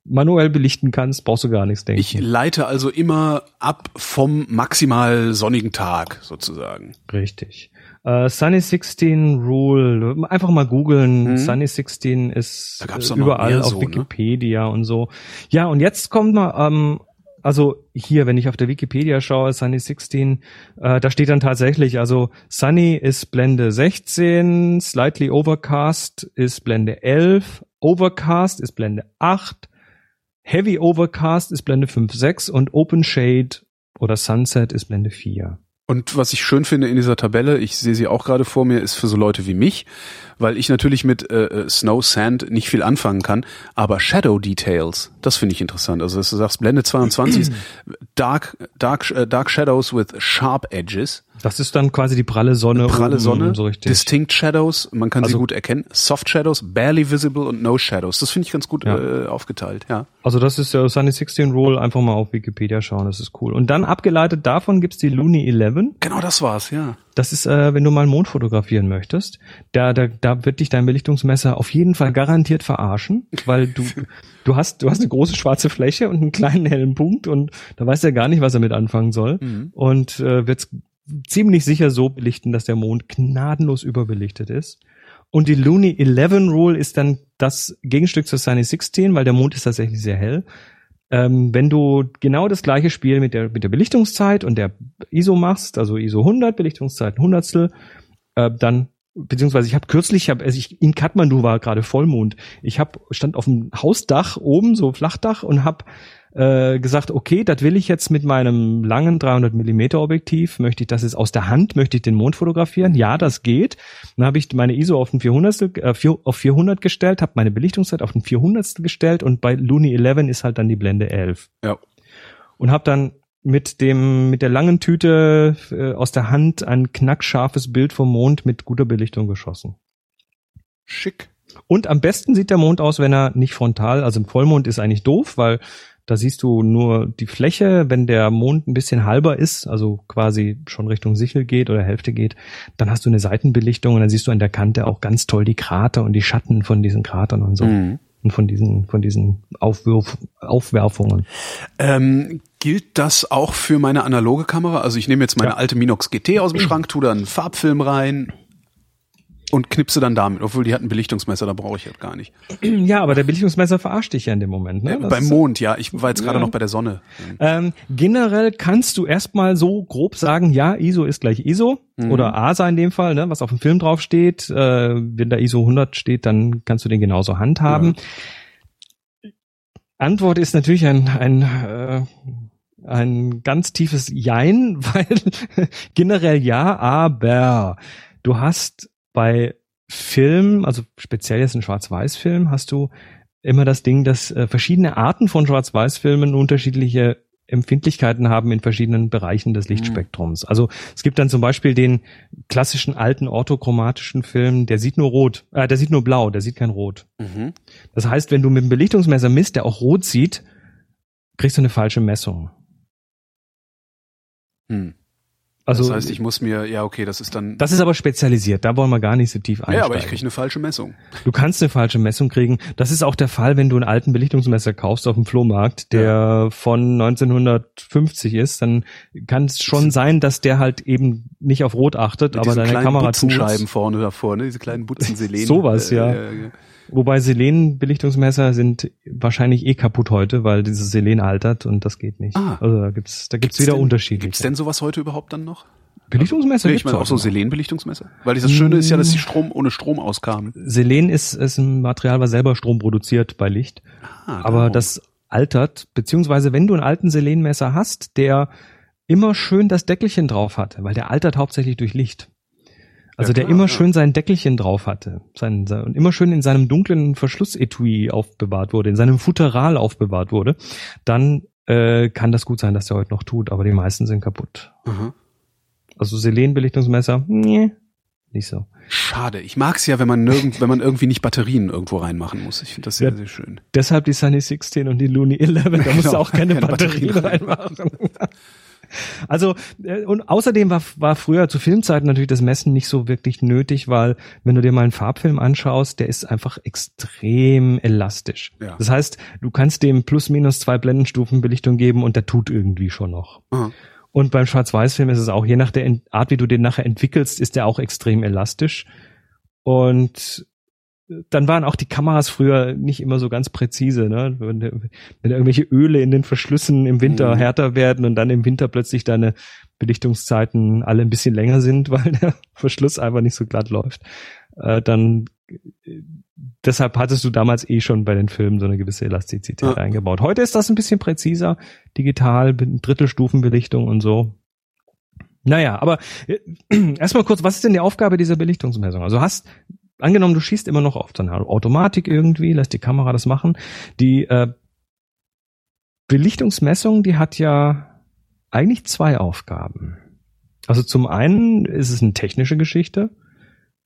manuell belichten kannst, brauchst du gar nichts denken. Ich leite also immer ab vom maximal sonnigen Tag sozusagen. Richtig. Äh, Sunny 16 Rule, einfach mal googeln. Mhm. Sunny 16 ist äh, überall auf so, ne? Wikipedia und so. Ja, und jetzt kommt mal, ähm, also hier, wenn ich auf der Wikipedia schaue, Sunny 16, äh, da steht dann tatsächlich, also Sunny ist Blende 16, Slightly Overcast ist Blende 11, Overcast ist Blende 8, Heavy Overcast ist Blende 5.6 und Open Shade oder Sunset ist Blende 4. Und was ich schön finde in dieser Tabelle, ich sehe sie auch gerade vor mir, ist für so Leute wie mich, weil ich natürlich mit äh, äh, Snow Sand nicht viel anfangen kann, aber Shadow Details, das finde ich interessant. Also dass du sagst, Blende 22 ist [CLEARS THROAT] Dark Dark äh, Dark Shadows with Sharp Edges, Das ist dann quasi die pralle Sonne. pralle Sonne, So richtig. Distinct Shadows, man kann sie Also- gut erkennen, Soft Shadows, Barely Visible und No Shadows. Das finde ich ganz gut Ja. äh, aufgeteilt, ja. Also das ist der Sunny 16 Rule. Einfach mal auf Wikipedia schauen, das ist cool. Und dann abgeleitet davon gibt's die Looney 11. Genau das war's, ja. Das ist, äh, wenn du mal einen Mond fotografieren möchtest. Da, da, da wird dich dein Belichtungsmesser auf jeden Fall garantiert verarschen, weil du, [LAUGHS] du hast, du hast eine große schwarze Fläche und einen kleinen hellen Punkt und da weiß er gar nicht, was er mit anfangen soll. Mhm. Und äh, wird's ziemlich sicher so belichten, dass der Mond gnadenlos überbelichtet ist. Und die Looney 11 Rule ist dann das Gegenstück zur Sunny 16, weil der Mond ist tatsächlich sehr hell. Ähm, wenn du genau das gleiche Spiel mit der, mit der Belichtungszeit und der ISO machst, also ISO 100, Belichtungszeit ein Hundertstel, äh, dann beziehungsweise ich habe kürzlich, ich hab, also ich, in Kathmandu war gerade Vollmond. Ich hab, stand auf dem Hausdach oben, so Flachdach, und habe äh, gesagt, okay, das will ich jetzt mit meinem langen 300 Millimeter Objektiv, möchte ich das jetzt aus der Hand, möchte ich den Mond fotografieren? Ja, das geht. Dann habe ich meine ISO auf den 400 äh, auf 400 gestellt, habe meine Belichtungszeit auf den 400 gestellt und bei Looney 11 ist halt dann die Blende 11 Ja. und habe dann mit dem mit der langen Tüte äh, aus der Hand ein knackscharfes Bild vom Mond mit guter Belichtung geschossen. Schick. Und am besten sieht der Mond aus, wenn er nicht frontal, also im Vollmond ist eigentlich doof, weil da siehst du nur die Fläche. Wenn der Mond ein bisschen halber ist, also quasi schon Richtung Sichel geht oder Hälfte geht, dann hast du eine Seitenbelichtung und dann siehst du an der Kante auch ganz toll die Krater und die Schatten von diesen Kratern und so. Mhm. Und von diesen, von diesen Aufwürf, Aufwerfungen. Ähm, gilt das auch für meine analoge Kamera? Also ich nehme jetzt meine Ja. alte Minox GT aus dem [CLEARS THROAT] Schrank, tu da einen Farbfilm rein Und knipse dann damit, obwohl die hatten Belichtungsmesser, da brauche ich halt gar nicht. [CLEARS THROAT] Ja, aber der Belichtungsmesser verarscht dich ja in dem Moment. Ne? Äh, beim Mond, ja. Ich war jetzt gerade Ja. noch bei der Sonne. Ähm, generell kannst du erstmal so grob sagen, ja, ISO ist gleich ISO Mhm. oder ASA in dem Fall, ne, was auf dem Film drauf steht. Äh, wenn da ISO 100 steht, dann kannst du den genauso handhaben. Antwort ist natürlich ein, ein, äh, ein ganz tiefes Jein, [LAUGHS] weil generell ja, aber du hast bei Film, also speziell jetzt ein Schwarz-Weiß-Film, hast du immer das Ding, dass äh, verschiedene Arten von Schwarz-Weiß-Filmen unterschiedliche Empfindlichkeiten haben in verschiedenen Bereichen des Lichtspektrums. Also es gibt dann zum Beispiel den klassischen alten orthochromatischen Film, der sieht nur rot, äh, der sieht nur blau, der sieht kein rot. Mhm. Das heißt, wenn du mit dem Belichtungsmesser misst, der auch rot sieht, kriegst du eine falsche Messung. Hm. Also das heißt, ich muss mir, ja, okay, das ist dann. das ist aber spezialisiert, da wollen wir gar nicht so tief einsteigen. ja, aber ich kriege eine falsche Messung. Du kannst eine falsche Messung kriegen. Das ist auch der Fall, wenn du einen alten Belichtungsmesser kaufst auf dem Flohmarkt, der von 1950 ist, dann kann es schon sein, dass der halt eben nicht auf Rot achtet, Mit aber deine kleinen Kamera Butzenscheiben tut's. vorne davor, ne? Diese kleinen Butzen Selen. Sowas, ja. äh, Wobei Selen-Belichtungsmesser sind wahrscheinlich eh kaputt heute, weil dieses Selen altert und das geht nicht. Ah. Also da gibt's, da gibt's wieder denn, Unterschiede. Gibt's denn sowas heute überhaupt dann noch? Belichtungsmesser? Nee, ich meine auch so. Selen-Belichtungsmesser. Weil das Schöne ist ja, dass die Strom ohne Strom auskamen. Selen ist, ist ein Material, was selber Strom produziert bei Licht. Ah, aber darum. das altert, beziehungsweise wenn du einen alten Selenmesser hast, der immer schön das Deckelchen drauf hatte, weil der altert hauptsächlich durch Licht. Also Ja, der klar, immer ja. schön sein Deckelchen drauf hatte sein, sein, und immer schön in seinem dunklen Verschlussetui aufbewahrt wurde, in seinem Futteral aufbewahrt wurde, dann äh, kann das gut sein, dass der heute noch tut, aber die meisten sind kaputt. Aha. Also Selenbelichtungsmesser, nee, nicht so. Schade. Ich mag's ja, wenn man nirgend, wenn man irgendwie nicht Batterien irgendwo reinmachen muss. Ich finde das sehr, Ja. sehr schön. Deshalb die Sunny 16 und die Looney 11, da [LAUGHS] musst du Genau, auch keine, keine Batterien Batterien reinmachen. [LAUGHS] Also äh, und außerdem war, war früher zu Filmzeiten natürlich das Messen nicht so wirklich nötig, weil wenn du dir mal einen Farbfilm anschaust, der ist einfach extrem elastisch. Ja. Das heißt, du kannst dem plus minus zwei Blendenstufen Belichtung geben und der tut irgendwie schon noch. Aha. Und beim Schwarz-Weiß-Film ist es auch, je nach der Art, wie du den nachher entwickelst, ist der auch extrem elastisch. Und dann waren auch die Kameras früher nicht immer so ganz präzise, ne? Wenn, wenn irgendwelche Öle in den Verschlüssen im Winter Mhm. härter werden und dann im Winter plötzlich deine Belichtungszeiten alle ein bisschen länger sind, [LAUGHS] weil der Verschluss einfach nicht so glatt läuft, äh, dann äh, deshalb hattest du damals eh schon bei den Filmen so eine gewisse Elastizität Ja. eingebaut. Heute ist das ein bisschen präziser, digital, Drittelstufenbelichtung und so. Naja, aber äh, [CLEARS THROAT] erstmal kurz, was ist denn die Aufgabe dieser Belichtungsmessung? Also hast, angenommen, du schießt immer noch auf so eine Automatik irgendwie, lässt die Kamera das machen. Die äh, Belichtungsmessung, die hat ja eigentlich zwei Aufgaben. Also zum einen ist es eine technische Geschichte,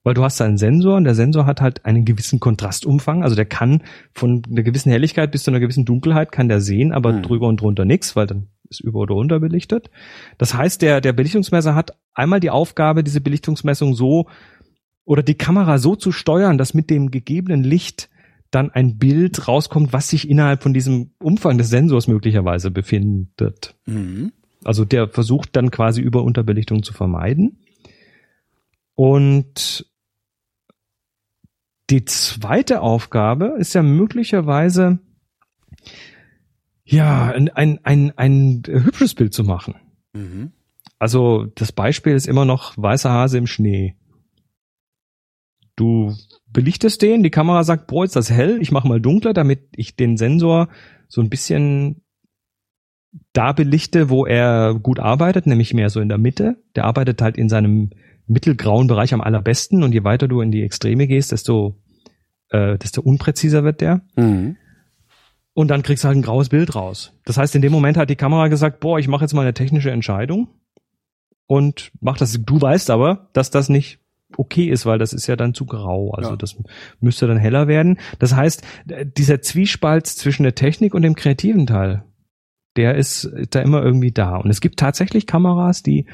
weil du hast einen Sensor und der Sensor hat halt einen gewissen Kontrastumfang, also der kann von einer gewissen Helligkeit bis zu einer gewissen Dunkelheit kann der sehen, aber Hm. drüber und drunter nichts, weil dann ist über oder unter belichtet. Das heißt, der, der Belichtungsmesser hat einmal die Aufgabe, diese Belichtungsmessung so oder die Kamera so zu steuern, dass mit dem gegebenen Licht dann ein Bild rauskommt, was sich innerhalb von diesem Umfang des Sensors möglicherweise befindet. Mhm. Also der versucht dann quasi über Unterbelichtung zu vermeiden. Und die zweite Aufgabe ist ja möglicherweise ja ein, ein, ein, ein hübsches Bild zu machen. Mhm. Also das Beispiel ist immer noch weißer Hase im Schnee. Du belichtest den, die Kamera sagt, boah, ist das hell, ich mache mal dunkler, damit ich den Sensor so ein bisschen da belichte, wo er gut arbeitet, nämlich mehr so in der Mitte. Der arbeitet halt in seinem mittelgrauen Bereich am allerbesten und je weiter du in die Extreme gehst, desto, äh, desto unpräziser wird der. Mhm. Und dann kriegst du halt ein graues Bild raus. Das heißt, in dem Moment hat die Kamera gesagt, boah, ich mache jetzt mal eine technische Entscheidung und mach das. Du weißt aber, dass das nicht okay ist, weil das ist ja dann zu grau. Also Ja. das müsste dann heller werden. Das heißt, dieser Zwiespalt zwischen der Technik und dem kreativen Teil, der ist da immer irgendwie da. Und es gibt tatsächlich Kameras, die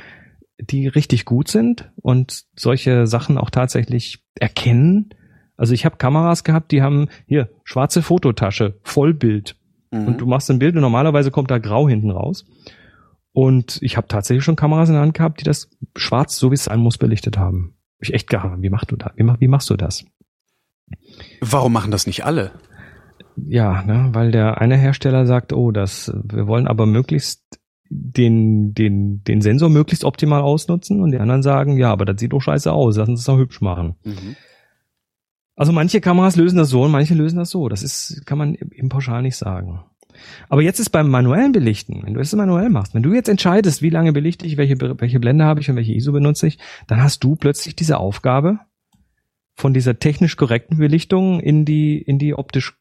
die richtig gut sind und solche Sachen auch tatsächlich erkennen. Also ich habe Kameras gehabt, die haben hier schwarze Fototasche, Vollbild. Mhm. Und du machst ein Bild und normalerweise kommt da grau hinten raus. Und ich habe tatsächlich schon Kameras in der Hand gehabt, die das schwarz, so wie es sein muss, belichtet haben. Ich echt gehabt, wie machst du das? Wie, wie machst du das? Warum machen das nicht alle? Ja, ne, weil der eine Hersteller sagt, oh, das, wir wollen aber möglichst den, den, den Sensor möglichst optimal ausnutzen und die anderen sagen, ja, aber das sieht doch scheiße aus, lass uns das doch hübsch machen. Mhm. Also manche Kameras lösen das so und manche lösen das so. Das ist, kann man im pauschal nicht sagen. Aber jetzt ist beim manuellen Belichten, wenn du es manuell machst, wenn du jetzt entscheidest, wie lange belichte ich, welche, welche Blende habe ich und welche ISO benutze ich, dann hast du plötzlich diese Aufgabe, von dieser technisch korrekten Belichtung in die, in die optisch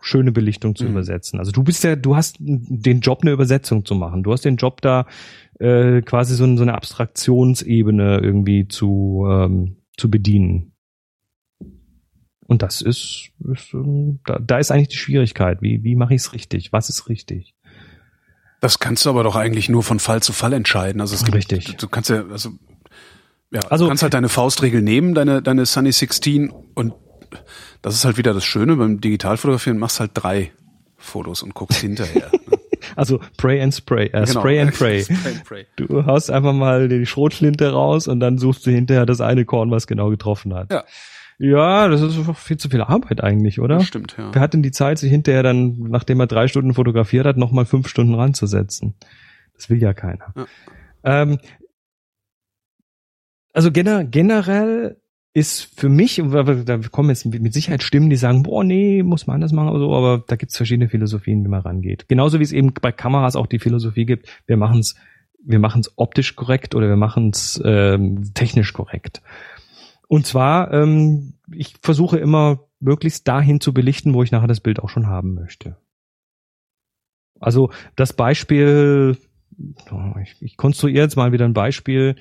schöne Belichtung zu mhm. übersetzen. Also du bist ja, du hast den Job, eine Übersetzung zu machen. Du hast den Job da äh, quasi so, so eine Abstraktionsebene irgendwie zu, ähm, zu bedienen. Und das ist, ist ähm, da, da ist eigentlich die Schwierigkeit. Wie, wie mache ich es richtig? Was ist richtig? Das kannst du aber doch eigentlich nur von Fall zu Fall entscheiden. Also es gibt, Richtig. Du, du kannst ja, also, ja, also, du kannst halt deine Faustregel nehmen, deine, deine Sunny 16 und das ist halt wieder das Schöne beim Digitalfotografieren, machst halt drei Fotos und guckst [LAUGHS] hinterher. Ne? Also Pray and Spray, äh, genau. Spray and [LAUGHS] Pray. Spray and pray. Du haust einfach mal die Schrotflinte raus und dann suchst du hinterher das eine Korn, was genau getroffen hat. Ja. Ja, das ist viel zu viel Arbeit eigentlich, oder? Das stimmt, ja. Wer hat denn die Zeit, sich hinterher dann, nachdem er drei Stunden fotografiert hat, nochmal fünf Stunden ranzusetzen? Das will ja keiner. Ja. Ähm, also gener generell ist für mich, da kommen jetzt mit Sicherheit Stimmen, die sagen, boah, nee, muss man anders machen oder so, aber da gibt es verschiedene Philosophien, wie man rangeht. Genauso wie es eben bei Kameras auch die Philosophie gibt, wir machen es wir machen's optisch korrekt oder wir machen es ähm, technisch korrekt. Und zwar, ähm, ich versuche immer möglichst dahin zu belichten, wo ich nachher das Bild auch schon haben möchte. Also das Beispiel, ich, ich konstruiere jetzt mal wieder ein Beispiel,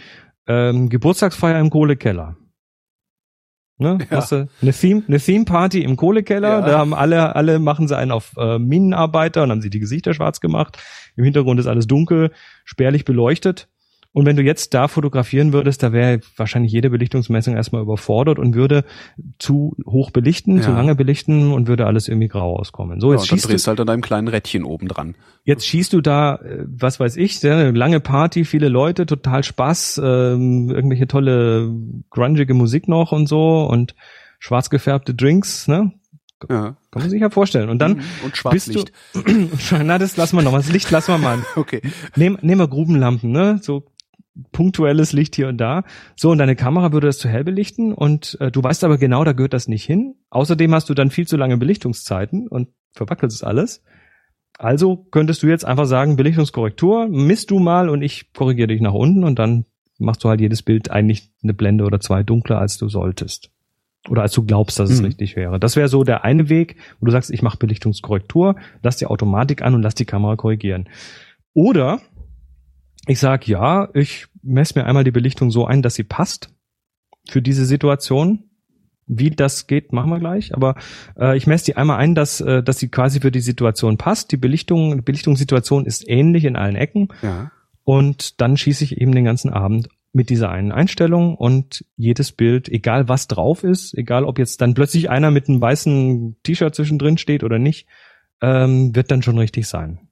ähm, Geburtstagsfeier im Kohlekeller. Ne? Ja. Hast du eine Theme, eine Theme Party im Kohlekeller, ja. da haben alle, alle machen sie einen auf äh, Minenarbeiter und haben sie die Gesichter schwarz gemacht. Im Hintergrund ist alles dunkel, spärlich beleuchtet. Und wenn du jetzt da fotografieren würdest, da wäre wahrscheinlich jede Belichtungsmessung erstmal überfordert und würde zu hoch belichten, ja. zu lange belichten und würde alles irgendwie grau auskommen. So, jetzt ja, schießt dann drehst du halt an deinem kleinen Rädchen oben dran. Jetzt schießt du da, äh, was weiß ich, eine lange Party, viele Leute, total Spaß, ähm, irgendwelche tolle grungige Musik noch und so und schwarz gefärbte Drinks, ne? Ja. Kann man sich ja vorstellen. Und dann mhm. und Schwarzlicht. Bist du, [CLEARS THROAT] na, das lassen wir noch. Das Licht lassen wir mal. [LAUGHS] okay. Nehmen, nehmen wir Grubenlampen, ne? So punktuelles Licht hier und da. So, und deine Kamera würde das zu hell belichten und äh, du weißt aber genau, da gehört das nicht hin. Außerdem hast du dann viel zu lange Belichtungszeiten und verwackelst es alles. Also könntest du jetzt einfach sagen, Belichtungskorrektur, misst du mal und ich korrigiere dich nach unten und dann machst du halt jedes Bild eigentlich eine Blende oder zwei dunkler, als du solltest. Oder als du glaubst, dass es hm. richtig wäre. Das wäre so der eine Weg, wo du sagst, ich mache Belichtungskorrektur, lass die Automatik an und lass die Kamera korrigieren. Oder ich sage, ja, ich messe mir einmal die Belichtung so ein, dass sie passt für diese Situation. Wie das geht, machen wir gleich. Aber äh, ich messe die einmal ein, dass, äh, dass sie quasi für die Situation passt. Die Belichtung, die Belichtungssituation ist ähnlich in allen Ecken. Ja. Und dann schieße ich eben den ganzen Abend mit dieser einen Einstellung und jedes Bild, egal was drauf ist, egal ob jetzt dann plötzlich einer mit einem weißen T-Shirt zwischendrin steht oder nicht, ähm, wird dann schon richtig sein.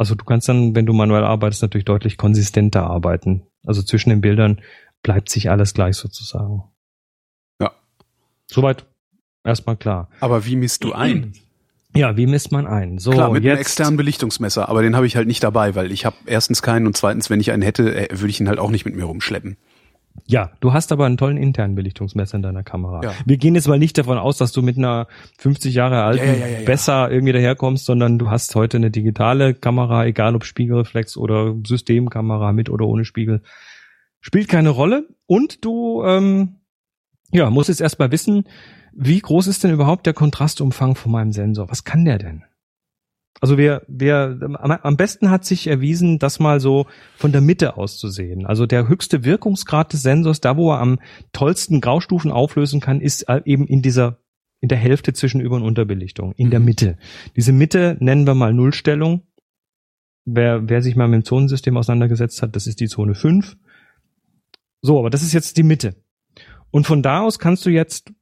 Also du kannst dann, wenn du manuell arbeitest, natürlich deutlich konsistenter arbeiten. Also zwischen den Bildern bleibt sich alles gleich sozusagen. Ja. Soweit erstmal klar. Aber wie misst du ein? Ja, wie misst man ein? So, Klar, mit jetzt, einem externen Belichtungsmesser, aber den habe ich halt nicht dabei, weil ich habe erstens keinen und zweitens, wenn ich einen hätte, äh, würde ich ihn halt auch nicht mit mir rumschleppen. Ja, du hast aber einen tollen internen Belichtungsmesser in deiner Kamera. Ja. Wir gehen jetzt mal nicht davon aus, dass du mit einer 50 Jahre alten ja, ja, besser irgendwie daherkommst, sondern du hast heute eine digitale Kamera, egal ob Spiegelreflex oder Systemkamera mit oder ohne Spiegel. Spielt keine Rolle. Und du ähm, ja, musst jetzt erstmal wissen, wie groß ist denn überhaupt der Kontrastumfang von meinem Sensor? Was kann der denn? Also wir, wir, am besten hat sich erwiesen, das mal so von der Mitte aus zu sehen. Also der höchste Wirkungsgrad des Sensors, da wo er am tollsten Graustufen auflösen kann, ist eben in dieser, in der Hälfte zwischen Über- und Unterbelichtung, in der mhm. Mitte. Diese Mitte nennen wir mal Nullstellung. Wer, wer sich mal mit dem Zonensystem auseinandergesetzt hat, das ist die Zone 5. So, aber das ist jetzt die Mitte. Und von da aus kannst du jetzt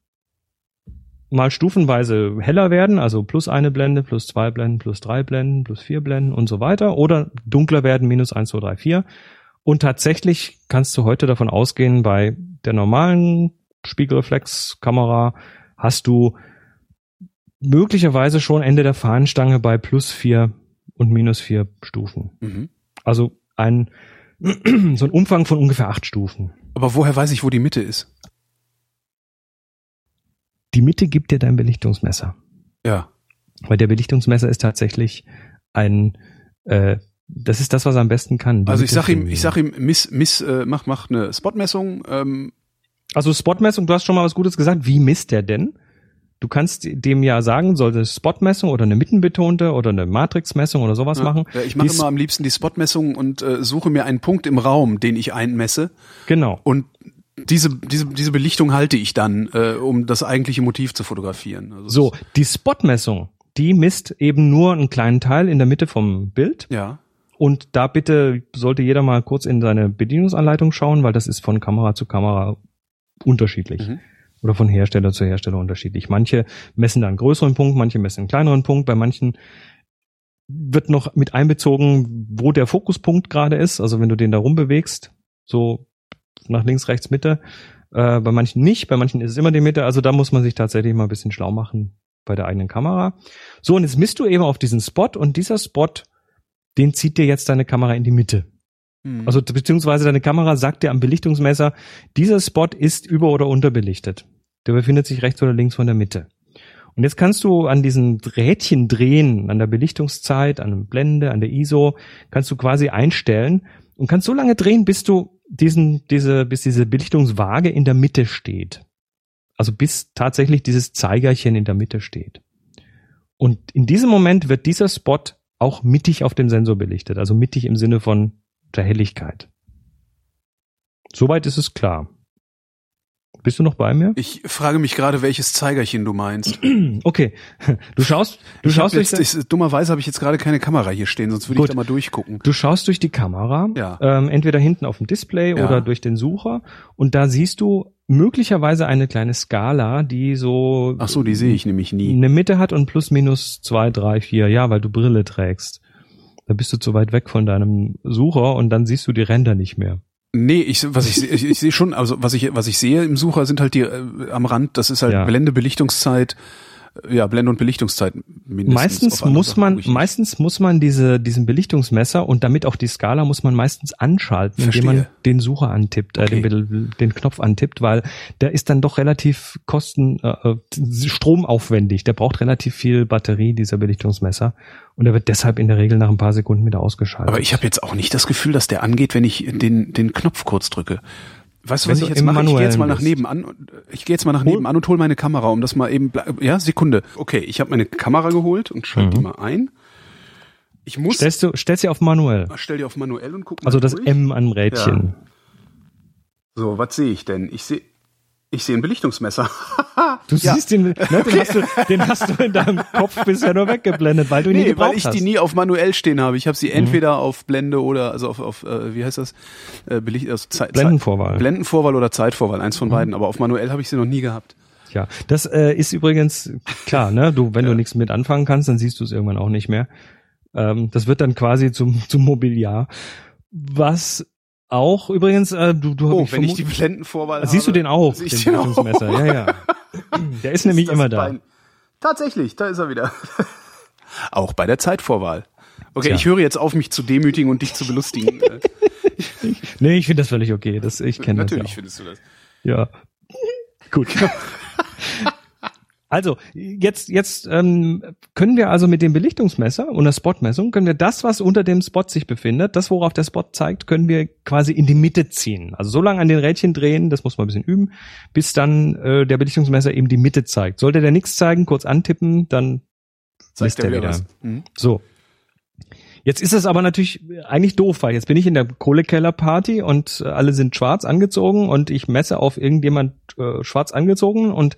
mal stufenweise heller werden, also plus eine Blende, plus zwei Blenden, plus drei Blenden, plus vier Blenden und so weiter, oder dunkler werden, minus eins, zwei, drei, vier. Und tatsächlich kannst du heute davon ausgehen, bei der normalen Spiegelreflexkamera hast du möglicherweise schon Ende der Fahnenstange bei plus vier und minus vier Stufen. Mhm. Also ein, [CLEARS THROAT] so ein Umfang von ungefähr acht Stufen. Aber woher weiß ich, wo die Mitte ist? Die Mitte gibt dir dein Belichtungsmesser. Ja. Weil der Belichtungsmesser ist tatsächlich ein, äh, das ist das, was er am besten kann. Also ich sag ihm, ich sag ihm, miss, miss, äh, mach, mach eine Spotmessung. Ähm, Also Spotmessung, du hast schon mal was Gutes gesagt. Wie misst der denn? Du kannst dem ja sagen, soll eine Spotmessung oder eine mittenbetonte oder eine Matrixmessung oder sowas machen. Ja, ich mache immer am liebsten die Spotmessung und äh, suche mir einen Punkt im Raum, den ich einmesse. Genau. Und diese, diese, diese Belichtung halte ich dann, äh, um das eigentliche Motiv zu fotografieren. Also So, die Spotmessung, die misst eben nur einen kleinen Teil in der Mitte vom Bild. Ja. Und da bitte sollte jeder mal kurz in seine Bedienungsanleitung schauen, weil das ist von Kamera zu Kamera unterschiedlich. Mhm. Oder von Hersteller zu Hersteller unterschiedlich. Manche messen da einen größeren Punkt, manche messen einen kleineren Punkt. Bei manchen wird noch mit einbezogen, wo der Fokuspunkt gerade ist. Also wenn du den da rumbewegst, so nach links, rechts, Mitte. Äh, bei manchen nicht, bei manchen ist es immer die Mitte. Also da muss man sich tatsächlich mal ein bisschen schlau machen bei der eigenen Kamera. So, und jetzt misst du eben auf diesen Spot und dieser Spot, den zieht dir jetzt deine Kamera in die Mitte. Mhm. Also beziehungsweise deine Kamera sagt dir am Belichtungsmesser, dieser Spot ist über- oder unterbelichtet. Der befindet sich rechts oder links von der Mitte. Und jetzt kannst du an diesen Rädchen drehen, an der Belichtungszeit, an der Blende, an der ISO, kannst du quasi einstellen und kannst so lange drehen, bis du diesen, diese, bis diese Belichtungswaage in der Mitte steht. Also bis tatsächlich dieses Zeigerchen in der Mitte steht. Und in diesem Moment wird dieser Spot auch mittig auf dem Sensor belichtet, also mittig im Sinne von der Helligkeit. Soweit ist es klar. Bist du noch bei mir? Ich frage mich gerade, welches Zeigerchen du meinst. [CLEARS THROAT] Okay. Du schaust, du Ich schaust hab durch, jetzt, ich, dummerweise habe ich jetzt gerade keine Kamera hier stehen, sonst würde ich da mal durchgucken. du schaust durch die Kamera, Ja. ähm, entweder hinten auf dem Display Ja. oder durch den Sucher und da siehst du möglicherweise eine kleine Skala, die so Ach so, die sehe ich nämlich nie. eine Mitte hat und plus minus zwei, drei, vier, ja, weil du Brille trägst. Da bist du zu weit weg von deinem Sucher und dann siehst du die Ränder nicht mehr. Nee, ich, was ich, sehe- ich, ich sehe schon, also was ich, was ich sehe im Sucher sind halt die äh, am Rand, das ist halt Ja. Blende, Belichtungszeit, äh, ja, Blende und Belichtungszeit mindestens. meistens muss Sachen man, meistens muss man diese, diesen Belichtungsmesser und damit auch die Skala muss man meistens anschalten, indem man Verstehe. den Sucher antippt, äh, Okay. den, Bel- den Knopf antippt, weil der ist dann doch relativ kosten, äh, äh, stromaufwendig. Der braucht relativ viel Batterie, dieser Belichtungsmesser. Und er wird deshalb in der Regel nach ein paar Sekunden wieder ausgeschaltet. Aber ich habe jetzt auch nicht das Gefühl, dass der angeht, wenn ich den, den Knopf kurz drücke. Weißt du, was ich jetzt mache? Ich gehe jetzt mal nach nebenan. und- Ich gehe jetzt mal nach nebenan und hole meine Kamera, um das mal eben. Ja, Sekunde. Okay, ich habe meine Kamera geholt und schalte die Mhm. mal ein. Ich muss. stellst du, stellst sie auf manuell. stell die auf manuell und guck mal. Also das durch. M am Rädchen. So, was sehe ich denn? Ich sehe, ich sehe ein Belichtungsmesser. [LAUGHS] Du Ja. siehst den, ne, den, hast du, den hast du in deinem [LAUGHS] Kopf bisher nur weggeblendet, weil du ihn nie Nee, gebraucht weil ich hast. Mhm. die nie auf manuell stehen habe. Ich habe sie entweder auf Blende oder also auf, auf äh, wie heißt das? Äh, Belicht, also Zeit, Blendenvorwahl. Zeit, Blendenvorwahl oder Zeitvorwahl, eins Mhm. von beiden. Aber auf manuell habe ich sie noch nie gehabt. Ja, das äh, ist übrigens klar, ne? Du, wenn du nichts mit anfangen kannst, dann siehst du es irgendwann auch nicht mehr. Ähm, das wird dann quasi zum, zum Mobiliar. Was auch übrigens, äh, du, du Oh, ich wenn ich die Blendenvorwahl siehst du habe, den auch, sehe den ich den auch. Belichtungsmesser. Ja, ja. [LAUGHS] Der ist nämlich Das immer da. Bein. Tatsächlich, da ist er wieder. [LAUGHS] Auch bei der Zeitvorwahl. Okay, Tja. ich höre jetzt auf, mich zu demütigen und dich zu belustigen. [LAUGHS] Nee, ich finde das völlig okay. Das, ich kenne das ja Natürlich auch. findest du das. Ja. Gut. Also, jetzt, jetzt ähm, können wir also mit dem Belichtungsmesser und der Spotmessung, können wir das, was unter dem Spot sich befindet, das, worauf der Spot zeigt, können wir quasi in die Mitte ziehen. Also so lange an den Rädchen drehen, das muss man ein bisschen üben, bis dann äh, der Belichtungsmesser eben die Mitte zeigt. Sollte der nichts zeigen, kurz antippen, dann Zeigt misst er er wieder wieder. Mhm. So. Jetzt ist es aber natürlich eigentlich doof, weil jetzt bin ich in der Kohlekellerparty und äh, alle sind schwarz angezogen und ich messe auf irgendjemand äh, schwarz angezogen und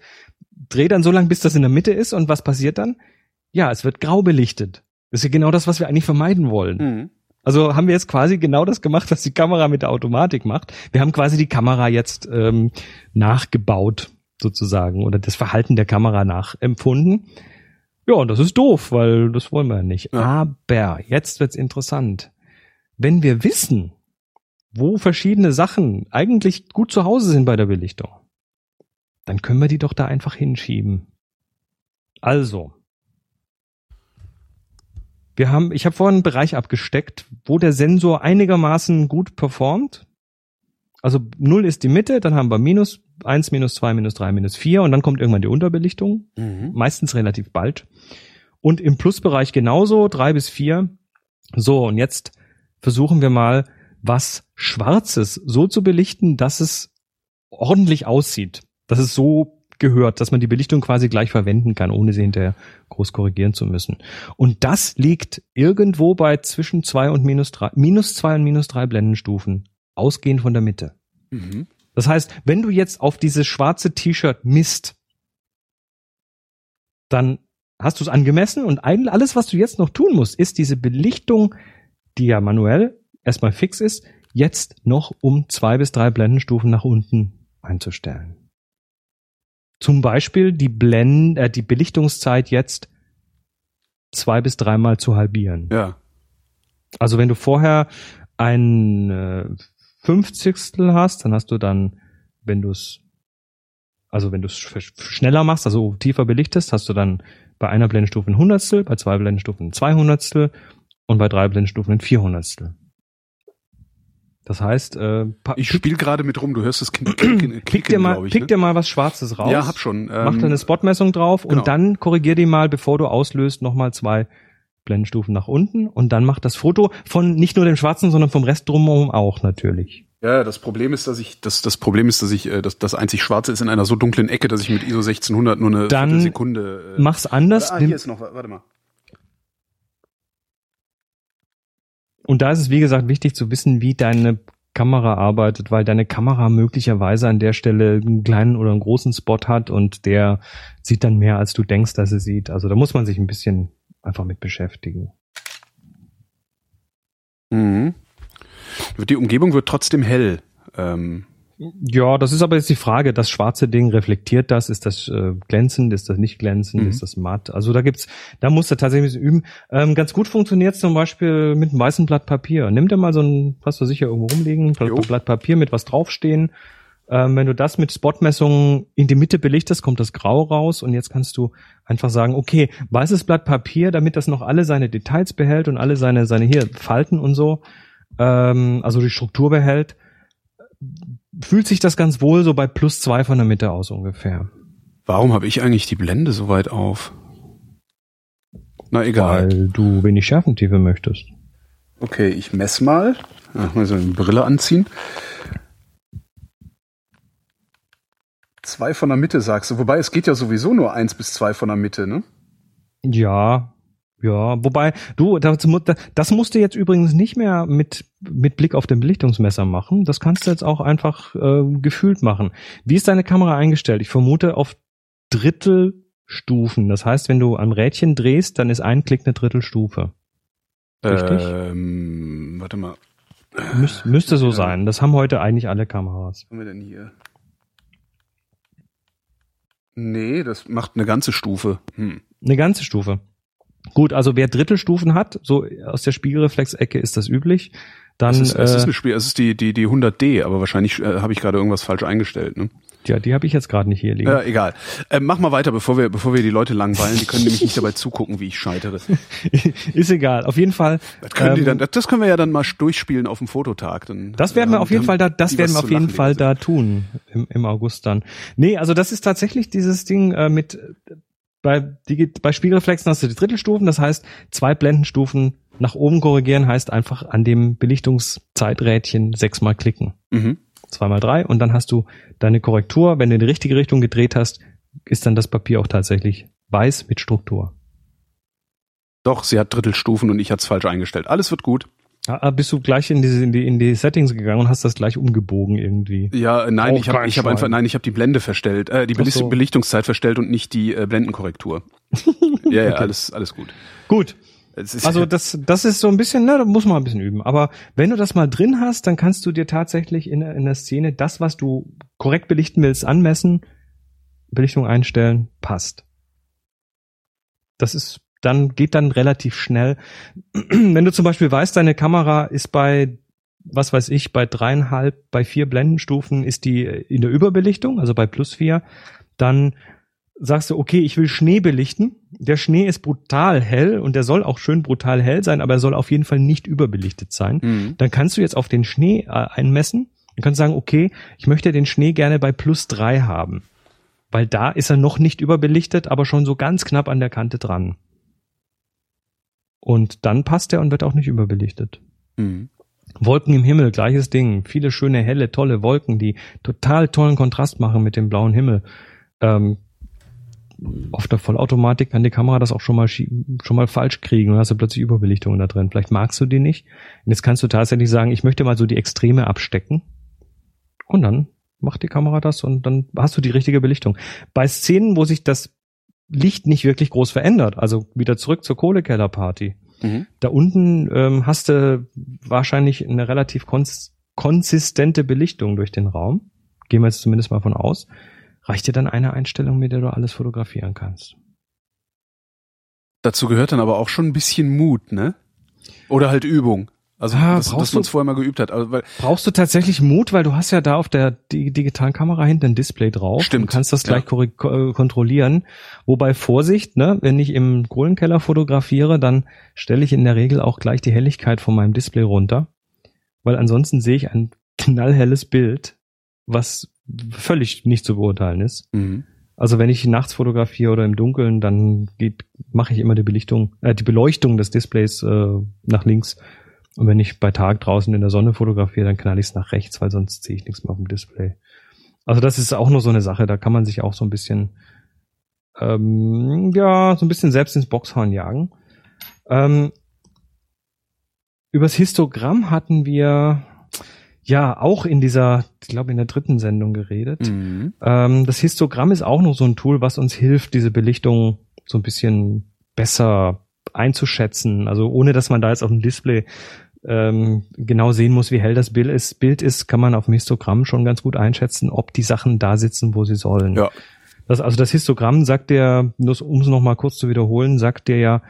drehe dann so lange, bis das in der Mitte ist und was passiert dann? Ja, es wird grau belichtet. Das ist ja genau das, was wir eigentlich vermeiden wollen. Mhm. Also haben wir jetzt quasi genau das gemacht, was die Kamera mit der Automatik macht. Wir haben quasi die Kamera jetzt ähm, nachgebaut sozusagen oder das Verhalten der Kamera nachempfunden. Ja, und das ist doof, weil das wollen wir ja nicht. Ja. Aber jetzt wird's interessant. Wenn wir wissen, wo verschiedene Sachen eigentlich gut zu Hause sind bei der Belichtung, dann können wir die doch da einfach hinschieben. Also, wir haben, ich habe vorhin einen Bereich abgesteckt, wo der Sensor einigermaßen gut performt. Also 0 ist die Mitte, dann haben wir minus 1, minus 2, minus 3, minus 4 und dann kommt irgendwann die Unterbelichtung. Mhm. Meistens relativ bald. Und im Plusbereich genauso, 3 bis 4. So, und jetzt versuchen wir mal, was Schwarzes so zu belichten, dass es ordentlich aussieht. Dass es so gehört, dass man die Belichtung quasi gleich verwenden kann, ohne sie hinterher groß korrigieren zu müssen. Und das liegt irgendwo bei zwischen zwei und minus drei, minus zwei und minus drei Blendenstufen, ausgehend von der Mitte. Mhm. Das heißt, wenn du jetzt auf dieses schwarze T-Shirt misst, dann hast du es angemessen und alles, was du jetzt noch tun musst, ist diese Belichtung, die ja manuell erstmal fix ist, jetzt noch um zwei bis drei Blendenstufen nach unten einzustellen. Zum Beispiel die Blend, äh, die Belichtungszeit jetzt zwei bis dreimal zu halbieren. Ja. Also wenn du vorher ein äh, Fünfzigstel hast, dann hast du dann, wenn du es, also wenn du es sch- schneller machst, also tiefer belichtest, hast du dann bei einer Blendenstufe ein Hundertstel, bei zwei Blendenstufen ein Zweihundertstel und bei drei Blendenstufen ein Vierhundertstel. Das heißt, äh, Ich spiele gerade mit rum, du hörst das Kind [CLEARS THROAT] klicken, pick dir mal, ich, pick ne? dir mal was Schwarzes raus. Ja, hab schon. Mach Ähm, da eine Spotmessung drauf genau. und dann korrigier die mal, bevor du auslöst, nochmal zwei Blendenstufen nach unten und dann mach das Foto von nicht nur dem Schwarzen, sondern vom Rest drumherum auch natürlich. Ja, das Problem ist, dass ich das das Problem ist, dass ich äh, das das einzig Schwarze ist in einer so dunklen Ecke, dass ich mit ISO 1600 nur eine Dann Sekunde. Mach's anders. ah, nimm- hier ist noch, warte mal. Und da ist es, wie gesagt, wichtig zu wissen, wie deine Kamera arbeitet, weil deine Kamera möglicherweise an der Stelle einen kleinen oder einen großen Spot hat und der sieht dann mehr, als du denkst, dass er sieht. Also da muss man sich ein bisschen einfach mit beschäftigen. Mhm. Die Umgebung wird trotzdem hell. Ähm, Ja, das ist aber jetzt die Frage. Das schwarze Ding reflektiert das? Ist das äh, glänzend? Ist das nicht glänzend? Mhm. Ist das matt? Also da gibt's, da musst du tatsächlich ein bisschen üben. Ähm, ganz gut funktioniert zum Beispiel mit einem weißen Blatt Papier. Nimm dir mal so ein, hast du sicher irgendwo rumliegen, Blatt. Blatt Papier mit was draufstehen. Ähm, wenn du das mit Spotmessungen in die Mitte belichtest, kommt das Grau raus und jetzt kannst du einfach sagen, okay, weißes Blatt Papier, damit das noch alle seine Details behält und alle seine, seine hier Falten und so, ähm, also die Struktur behält, fühlt sich das ganz wohl so bei plus zwei von der Mitte aus ungefähr. warum habe ich eigentlich die Blende so weit auf? Na egal. Weil du wenig Schärfentiefe möchtest. Okay, ich mess mal. Ach, mal so eine Brille anziehen. Zwei von der Mitte sagst du. Wobei es geht ja sowieso nur eins bis zwei von der Mitte, ne? Ja, ja. Wobei, du, das, das musst du jetzt übrigens nicht mehr mit, mit Blick auf den Belichtungsmesser machen. Das kannst du jetzt auch einfach äh, gefühlt machen. Wie ist deine Kamera eingestellt? Ich vermute auf Drittelstufen. Das heißt, wenn du am Rädchen drehst, dann ist ein Klick eine Drittelstufe. Richtig? Ähm, warte mal. Müs müsste so Ja. sein. Das haben heute eigentlich alle Kameras. Was haben wir denn hier? Nee, das macht eine ganze Stufe. Hm. Eine ganze Stufe. Gut, also wer Drittelstufen hat, so aus der Spiegelreflexecke ist das üblich, dann Das ist, es ist äh, eine Spiel, es ist die, die, die 100D, aber wahrscheinlich äh, habe ich gerade irgendwas falsch eingestellt. Ne? ja, die habe ich jetzt gerade nicht hier liegen. Äh, egal. Äh, mach mal weiter, bevor wir, bevor wir die Leute langweilen. Die können nämlich nicht dabei zugucken, wie ich scheitere. [LAUGHS] ist egal. Auf jeden Fall. Das können, die ähm, dann, das, das können wir ja dann mal durchspielen auf dem Fototag. Dann, Das werden wir auf jeden Fall da, das die werden wir auf jeden die Fall da tun im, im August dann. Nee, also das ist tatsächlich dieses Ding äh, mit bei bei Spiegelreflexen hast du die Drittelstufen, das heißt zwei Blendenstufen nach oben korrigieren heißt einfach an dem Belichtungszeiträdchen sechsmal klicken. Mhm. zweimal drei und dann hast du deine Korrektur. Wenn du in die richtige Richtung gedreht hast, ist dann das Papier auch tatsächlich weiß mit Struktur. Doch, sie hat Drittelstufen und ich hat's falsch eingestellt. Alles wird gut. Ah, bist du gleich in die, in die, in die Settings gegangen und hast das gleich umgebogen irgendwie? Ja, äh, nein, Auch ich habe ich hab einfach, nein, ich habe die Blende verstellt, äh, die so. Belichtungszeit verstellt und nicht die äh, Blendenkorrektur. [LAUGHS] ja, ja, Okay. alles, alles gut. Gut. Also das, das ist so ein bisschen, ne, da muss man ein bisschen üben. Aber wenn du das mal drin hast, dann kannst du dir tatsächlich in, in der Szene das, was du korrekt belichten willst, anmessen, Belichtung einstellen, passt. Das ist dann, geht dann relativ schnell. [CLEARS THROAT] Wenn du zum Beispiel weißt, deine Kamera ist bei was weiß ich, bei dreieinhalb, bei vier Blendenstufen ist die in der Überbelichtung, also bei plus vier. Dann sagst du, okay, ich will Schnee belichten. Der Schnee ist brutal hell und der soll auch schön brutal hell sein, aber er soll auf jeden Fall nicht überbelichtet sein. Mhm. Dann kannst du jetzt auf den Schnee äh, einmessen und kannst sagen, okay, ich möchte den Schnee gerne bei plus drei haben. Weil da ist er noch nicht überbelichtet, aber schon so ganz knapp an der Kante dran. Und dann passt er und wird auch nicht überbelichtet. Mhm. Wolken im Himmel, gleiches Ding. Viele schöne, helle, tolle Wolken, die total tollen Kontrast machen mit dem blauen Himmel. Ähm, auf der Vollautomatik kann die Kamera das auch schon mal schon mal falsch kriegen und hast du plötzlich Überbelichtungen da drin. Vielleicht magst du die nicht. Und jetzt kannst du tatsächlich sagen, ich möchte mal so die Extreme abstecken. Und dann macht die Kamera das und dann hast du die richtige Belichtung. Bei Szenen, wo sich das Licht nicht wirklich groß verändert, also wieder zurück zur Kohlekellerparty, Mhm. da unten ähm, hast du wahrscheinlich eine relativ kons konsistente Belichtung durch den Raum. Gehen wir jetzt zumindest mal von aus. Reicht dir dann eine Einstellung, mit der du alles fotografieren kannst? Dazu gehört dann aber auch schon ein bisschen Mut, ne? Oder halt Übung. Also, Ah, dass, brauchst dass man es vorher mal geübt hat. Also, weil, Brauchst du tatsächlich Mut, weil du hast ja da auf der di- digitalen Kamera hinten ein Display drauf. Stimmt, Du kannst das gleich ja. äh, kontrollieren. Wobei Vorsicht, ne, wenn ich im Kohlenkeller fotografiere, dann stelle ich in der Regel auch gleich die Helligkeit von meinem Display runter. Weil ansonsten sehe ich ein knallhelles Bild, was völlig nicht zu beurteilen ist. mhm. Also wenn ich nachts fotografiere oder im Dunkeln, dann geht, mache ich immer die Belichtung, äh, die Beleuchtung des Displays äh, nach links. Und wenn ich bei Tag draußen in der Sonne fotografiere, dann knall ich es nach rechts, weil sonst sehe ich nichts mehr auf dem Display. Also das ist auch nur so eine Sache, da kann man sich auch so ein bisschen, ähm, ja, so ein bisschen selbst ins Boxhorn jagen. Ähm, übers Histogramm hatten wir ja auch in dieser, ich glaube in der dritten Sendung geredet. Mhm. Ähm, das Histogramm ist auch noch so ein Tool, was uns hilft, diese Belichtung so ein bisschen besser einzuschätzen. Also ohne, dass man da jetzt auf dem Display ähm, genau sehen muss, wie hell das Bild ist, Bild ist, kann man auf dem Histogramm schon ganz gut einschätzen, ob die Sachen da sitzen, wo sie sollen. Ja. Das, also das Histogramm sagt dir, nur um es noch mal kurz zu wiederholen, sagt dir ja,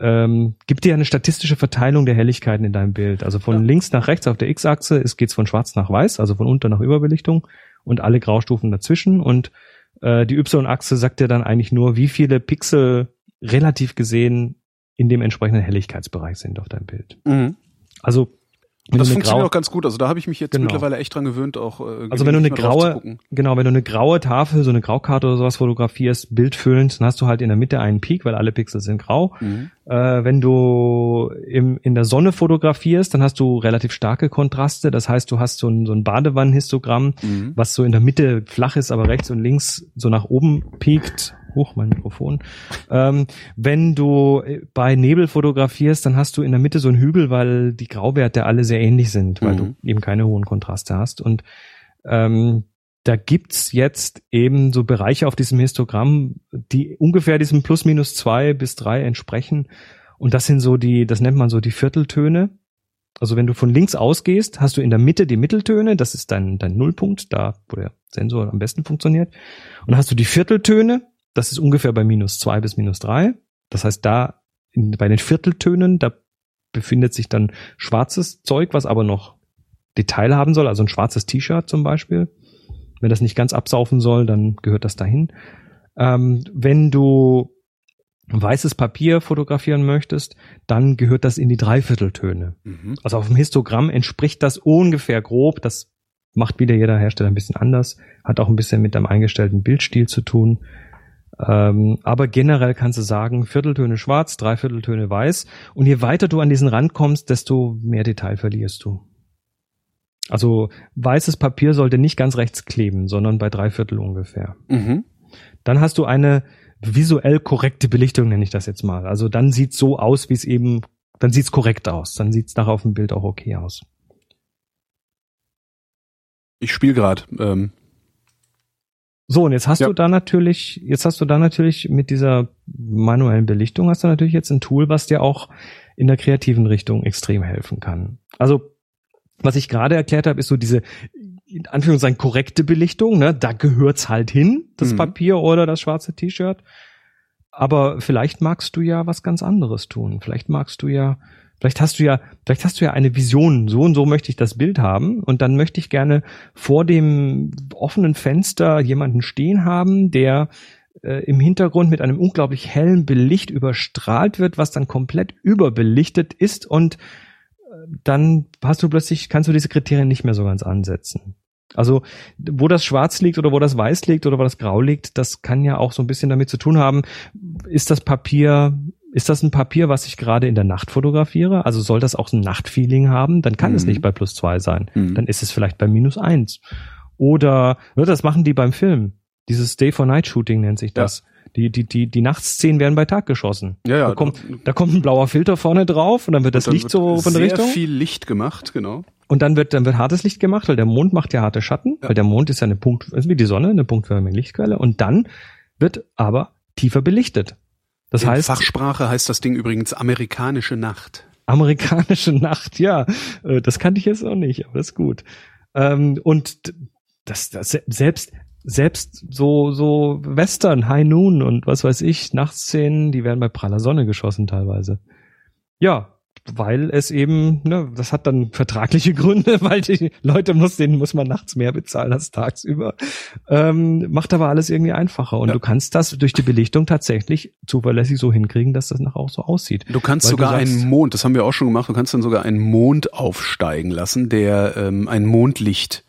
ähm, gibt dir eine statistische Verteilung der Helligkeiten in deinem Bild. Also von Ja. links nach rechts auf der X-Achse ist geht's von schwarz nach weiß, also von unter nach Überbelichtung und alle Graustufen dazwischen. Und äh, die Y-Achse sagt dir dann eigentlich nur, wie viele Pixel relativ gesehen in dem entsprechenden Helligkeitsbereich sind auf deinem Bild. Mhm. Also Das funktioniert auch ganz gut. Also da habe ich mich jetzt Genau. mittlerweile echt dran gewöhnt, auch äh, Also wenn du eine graue, genau, wenn du eine graue Tafel, so eine Graukarte oder sowas fotografierst, bildfüllend, dann hast du halt in der Mitte einen Peak, weil alle Pixel sind grau. Mhm. Äh, wenn du im, in der Sonne fotografierst, dann hast du relativ starke Kontraste. Das heißt, du hast so ein, so ein Badewannenhistogramm, Mhm. was so in der Mitte flach ist, aber rechts und links so nach oben piekt. Hoch, mein Mikrofon. Ähm, wenn du äh, bei Nebel fotografierst, dann hast du in der Mitte so einen Hügel, weil die Grauwerte alle sehr ähnlich sind, weil Mhm. du eben keine hohen Kontraste hast. Und ähm, da gibt's jetzt eben so Bereiche auf diesem Histogramm, die ungefähr diesem plus minus zwei bis drei entsprechen. Und das sind so die, das nennt man so die Vierteltöne. Also wenn du von links ausgehst, hast du in der Mitte die Mitteltöne, das ist dein, dein Nullpunkt, da wo der Sensor am besten funktioniert. Und dann hast du die Vierteltöne, das ist ungefähr bei minus zwei bis minus drei. Das heißt, da in, bei den Vierteltönen, da befindet sich dann schwarzes Zeug, was aber noch Detail haben soll, also ein schwarzes T-Shirt zum Beispiel. Wenn das nicht ganz absaufen soll, dann gehört das dahin. Ähm, wenn du weißes Papier fotografieren möchtest, dann gehört das in die Dreivierteltöne. Mhm. Also auf dem Histogramm entspricht das ungefähr grob. Das macht wieder jeder Hersteller ein bisschen anders. Hat auch ein bisschen mit einem eingestellten Bildstil zu tun. Ähm, aber generell kannst du sagen, Vierteltöne schwarz, Dreivierteltöne weiß. Und je weiter du an diesen Rand kommst, desto mehr Detail verlierst du. Also weißes Papier sollte nicht ganz rechts kleben, sondern bei Dreiviertel ungefähr. Mhm. Dann hast du eine visuell korrekte Belichtung, nenne ich das jetzt mal. Also dann sieht's so aus, wie es eben, dann sieht's korrekt aus. Dann sieht's nachher auf dem Bild auch okay aus. Ich spiele gerade. Ähm, So, und jetzt hast Ja. du da natürlich, jetzt hast du da natürlich mit dieser manuellen Belichtung hast du natürlich jetzt ein Tool, was dir auch in der kreativen Richtung extrem helfen kann. Also, was ich gerade erklärt habe, ist so diese, in Anführungszeichen, korrekte Belichtung, ne? Da gehört's halt hin, das Mhm. Papier oder das schwarze T-Shirt. Aber vielleicht magst du ja was ganz anderes tun. Vielleicht magst du ja Vielleicht hast du ja, vielleicht hast du ja eine Vision, so und so möchte ich das Bild haben. Und dann möchte ich gerne vor dem offenen Fenster jemanden stehen haben, der äh, im Hintergrund mit einem unglaublich hellen Belicht überstrahlt wird, was dann komplett überbelichtet ist. Und äh, dann hast du plötzlich, kannst du diese Kriterien nicht mehr so ganz ansetzen. Also, wo das Schwarz liegt oder wo das Weiß liegt oder wo das Grau liegt, das kann ja auch so ein bisschen damit zu tun haben, ist das Papier, ist das ein Papier, was ich gerade in der Nacht fotografiere? Also soll das auch ein Nachtfeeling haben? Dann kann mhm. es nicht bei plus zwei sein. Mhm. Dann ist es vielleicht bei minus eins. Oder, oder das machen die beim Film. Dieses Day-for-Night-Shooting nennt sich das. Ja. Die, die, die, die Nachtszenen werden bei Tag geschossen. Ja, ja. Da kommt, da kommt ein blauer Filter vorne drauf und dann wird das dann Licht wird so von der Richtung. Sehr viel Licht gemacht, genau. Und dann wird, dann wird hartes Licht gemacht, weil der Mond macht ja harte Schatten, ja. weil der Mond ist ja eine Punkt, ist wie die Sonne, eine punktförmige Lichtquelle. Und dann wird aber tiefer belichtet. Das In heißt. Fachsprache heißt das Ding übrigens amerikanische Nacht. Amerikanische Nacht, ja. Äh, das kannte ich jetzt auch nicht, aber das ist gut. Ähm, und das, das selbst, selbst so, so Western, High Noon und was weiß ich, Nachtszenen, die werden bei praller Sonne geschossen teilweise. Ja, weil es eben, ne, das hat dann vertragliche [LAUGHS] Gründe, weil die Leute muss, denen muss man nachts mehr bezahlen als tagsüber. Ähm, macht aber alles irgendwie einfacher. Und ja. du kannst das durch die Belichtung tatsächlich zuverlässig so hinkriegen, dass das nachher auch so aussieht. Du kannst weil sogar du sagst, einen Mond, das haben wir auch schon gemacht, du kannst dann sogar einen Mond aufsteigen lassen, der ähm, ein Mondlicht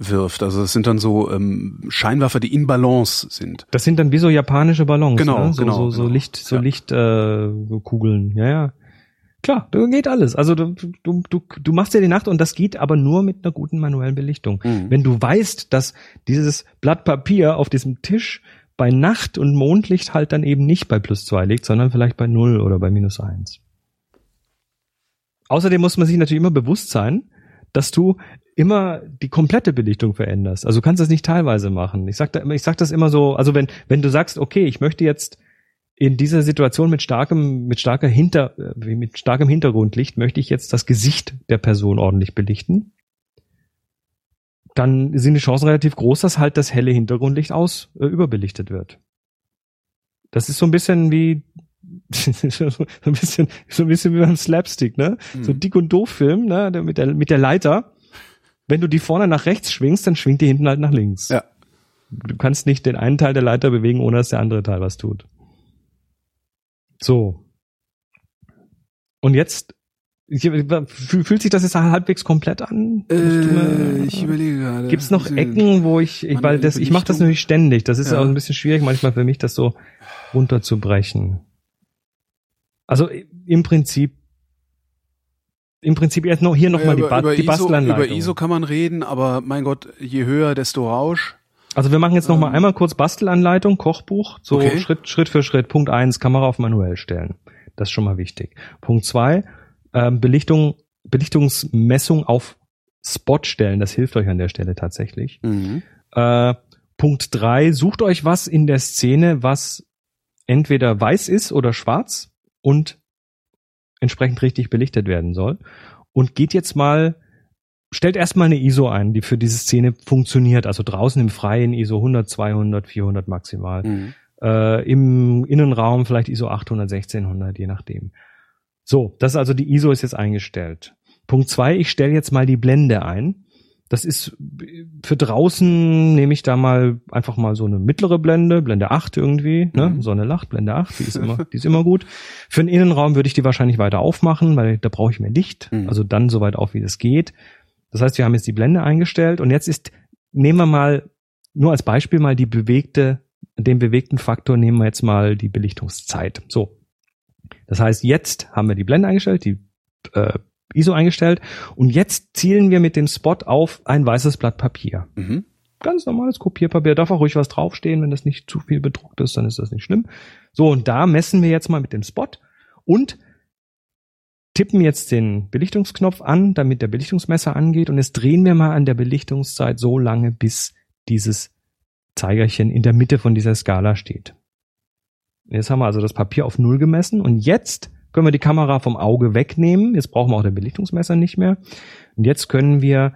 wirft. Also das sind dann so ähm, Scheinwerfer, die in Balance sind. Das sind dann wie so japanische Ballons, genau, ne? so, genau, so, so genau. Licht, so ja. Lichtkugeln. Äh, ja, ja. Klar, da geht alles. Also du, du, du, du machst ja die Nacht und das geht aber nur mit einer guten manuellen Belichtung. Mhm. Wenn du weißt, dass dieses Blatt Papier auf diesem Tisch bei Nacht und Mondlicht halt dann eben nicht bei plus zwei liegt, sondern vielleicht bei null oder bei minus eins. Außerdem muss man sich natürlich immer bewusst sein, dass du immer die komplette Belichtung veränderst. Also du kannst das nicht teilweise machen. Ich sag, da, ich sag das immer so, also wenn, wenn du sagst, okay, ich möchte jetzt in dieser Situation mit starkem, mit starker Hinter, äh, mit starkem Hintergrundlicht möchte ich jetzt das Gesicht der Person ordentlich belichten. Dann sind die Chancen relativ groß, dass halt das helle Hintergrundlicht aus äh, überbelichtet wird. Das ist so ein bisschen wie [LAUGHS] so ein bisschen so ein bisschen wie beim Slapstick, ne? Mhm. So dick und doof Film, ne? Mit der mit der Leiter. Wenn du die vorne nach rechts schwingst, dann schwingt die hinten halt nach links. Ja. Du kannst nicht den einen Teil der Leiter bewegen, ohne dass der andere Teil was tut. So. Und jetzt fühlt sich das jetzt halbwegs komplett an? Äh, ich überlege gerade. Gibt es noch Ecken, wo ich, ich weil das, ich mache das natürlich ständig. Das ist ja. auch ein bisschen schwierig manchmal für mich, das so runterzubrechen. Also im Prinzip, im Prinzip erst noch hier nochmal ja, die, ba die Bastelanleitung. Über ISO kann man reden, aber mein Gott, je höher, desto Rausch. Also wir machen jetzt noch mal ähm. einmal kurz Bastelanleitung, Kochbuch, so okay. Schritt, Schritt für Schritt. Punkt eins, Kamera auf manuell stellen. Das ist schon mal wichtig. Punkt zwei, ähm, Belichtung, Belichtungsmessung auf Spot stellen. Das hilft euch an der Stelle tatsächlich. Mhm. Äh, Punkt drei, sucht euch was in der Szene, was entweder weiß ist oder schwarz und entsprechend richtig belichtet werden soll. Und geht jetzt mal stellt erstmal eine ISO ein, die für diese Szene funktioniert. Also draußen im Freien ISO 100, 200, 400 maximal. Mhm. Äh, Im Innenraum vielleicht ISO 800, 1600, je nachdem. So, das ist also die ISO ist jetzt eingestellt. Punkt zwei, ich stelle jetzt mal die Blende ein. Das ist für draußen nehme ich da mal einfach mal so eine mittlere Blende, Blende 8 irgendwie, ne? Mhm. Sonne lacht, Blende 8, die ist immer, [LAUGHS] die ist immer gut. Für den Innenraum würde ich die wahrscheinlich weiter aufmachen, weil da brauche ich mehr Licht, Mhm. also dann so weit auf, wie das geht. Das heißt, wir haben jetzt die Blende eingestellt und jetzt ist, nehmen wir mal, nur als Beispiel mal die bewegte, den bewegten Faktor nehmen wir jetzt mal die Belichtungszeit. So. Das heißt, jetzt haben wir die Blende eingestellt, die äh, ISO eingestellt und jetzt zielen wir mit dem Spot auf ein weißes Blatt Papier. Mhm. Ganz normales Kopierpapier, darf auch ruhig was draufstehen, wenn das nicht zu viel bedruckt ist, dann ist das nicht schlimm. So, und da messen wir jetzt mal mit dem Spot und tippen jetzt den Belichtungsknopf an, damit der Belichtungsmesser angeht und jetzt drehen wir mal an der Belichtungszeit so lange, bis dieses Zeigerchen in der Mitte von dieser Skala steht. Jetzt haben wir also das Papier auf Null gemessen und jetzt können wir die Kamera vom Auge wegnehmen. Jetzt brauchen wir auch den Belichtungsmesser nicht mehr. Und jetzt können wir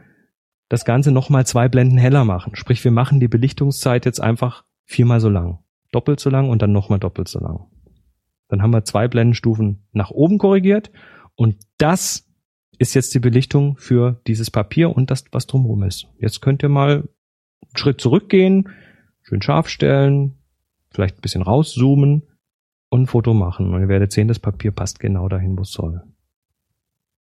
das Ganze nochmal zwei Blenden heller machen. Sprich, wir machen die Belichtungszeit jetzt einfach viermal so lang. Doppelt so lang und dann nochmal doppelt so lang. Dann haben wir zwei Blendenstufen nach oben korrigiert Und das ist jetzt die Belichtung für dieses Papier und das, was drumherum ist. Jetzt könnt ihr mal einen Schritt zurückgehen, schön scharf stellen, vielleicht ein bisschen rauszoomen und ein Foto machen. Und ihr werdet sehen, das Papier passt genau dahin, wo es soll.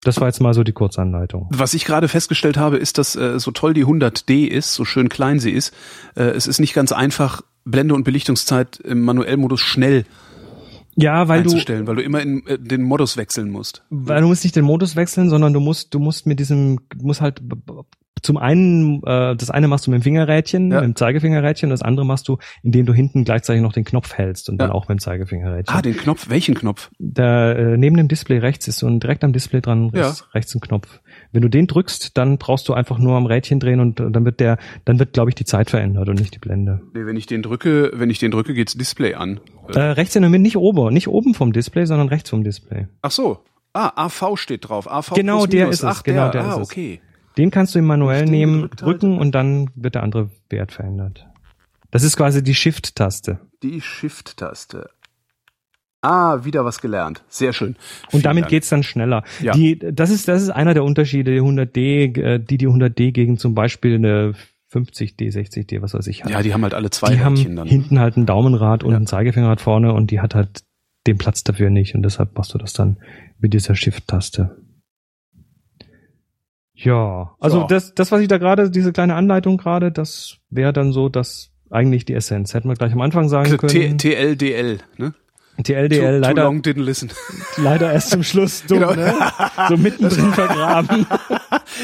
Das war jetzt mal so die Kurzanleitung. Was ich gerade festgestellt habe, ist, dass äh, so toll die 100D ist, so schön klein sie ist, äh, es ist nicht ganz einfach, Blende und Belichtungszeit im Manuellmodus schnell Ja, weil du, einzustellen, weil du immer in äh, den Modus wechseln musst. weil du musst nicht den Modus wechseln, sondern du musst, du musst mit diesem, du musst halt zum einen, äh, das eine machst du mit dem Fingerrädchen, Ja. mit dem Zeigefingerrädchen, das andere machst du, indem du hinten gleichzeitig noch den Knopf hältst und dann Ja. auch mit dem Zeigefingerrädchen. Ah, den Knopf, welchen Knopf? da äh, neben dem Display rechts ist so ein direkt am Display dran Ja. rechts ein Knopf. Wenn du den drückst, dann brauchst du einfach nur am Rädchen drehen und äh, dann wird der, dann wird glaube ich die Zeit verändert und nicht die Blende. Nee, wenn ich den drücke, wenn ich den drücke, geht's Display an. Äh, rechts in der Mitte, nicht oben, nicht oben vom Display, sondern rechts vom Display. Ach so. Ah, AV steht drauf. AV Genau, der minus. ist es, Ach, genau, der, der ah, ist es. okay. Den kannst du im manuell nehmen, drücken halte. und dann wird der andere Wert verändert. Das ist quasi die Shift-Taste. Die Shift-Taste. Ah, wieder was gelernt. Sehr schön. Und Vielen damit Dank. geht's dann schneller. Ja. Die, das ist, das ist einer der Unterschiede, die 100D, äh, die die 100D gegen zum Beispiel eine 50D, 60D, was weiß ich hat. Ja, die haben halt alle zwei die haben Rädchen dann. hinten halt ein Daumenrad und Ja. ein Zeigefingerrad vorne und die hat halt den Platz dafür nicht und deshalb machst du das dann mit dieser Shift-Taste. Ja, also So. das, das, was ich da gerade, diese kleine Anleitung gerade, das wäre dann so, dass eigentlich die Essenz. Hätten wir gleich am Anfang sagen können. TLDL, ne? Too, leider, Too long didn't listen. leider erst zum Schluss dumm, Genau. ne? So mittendrin vergraben. [LAUGHS]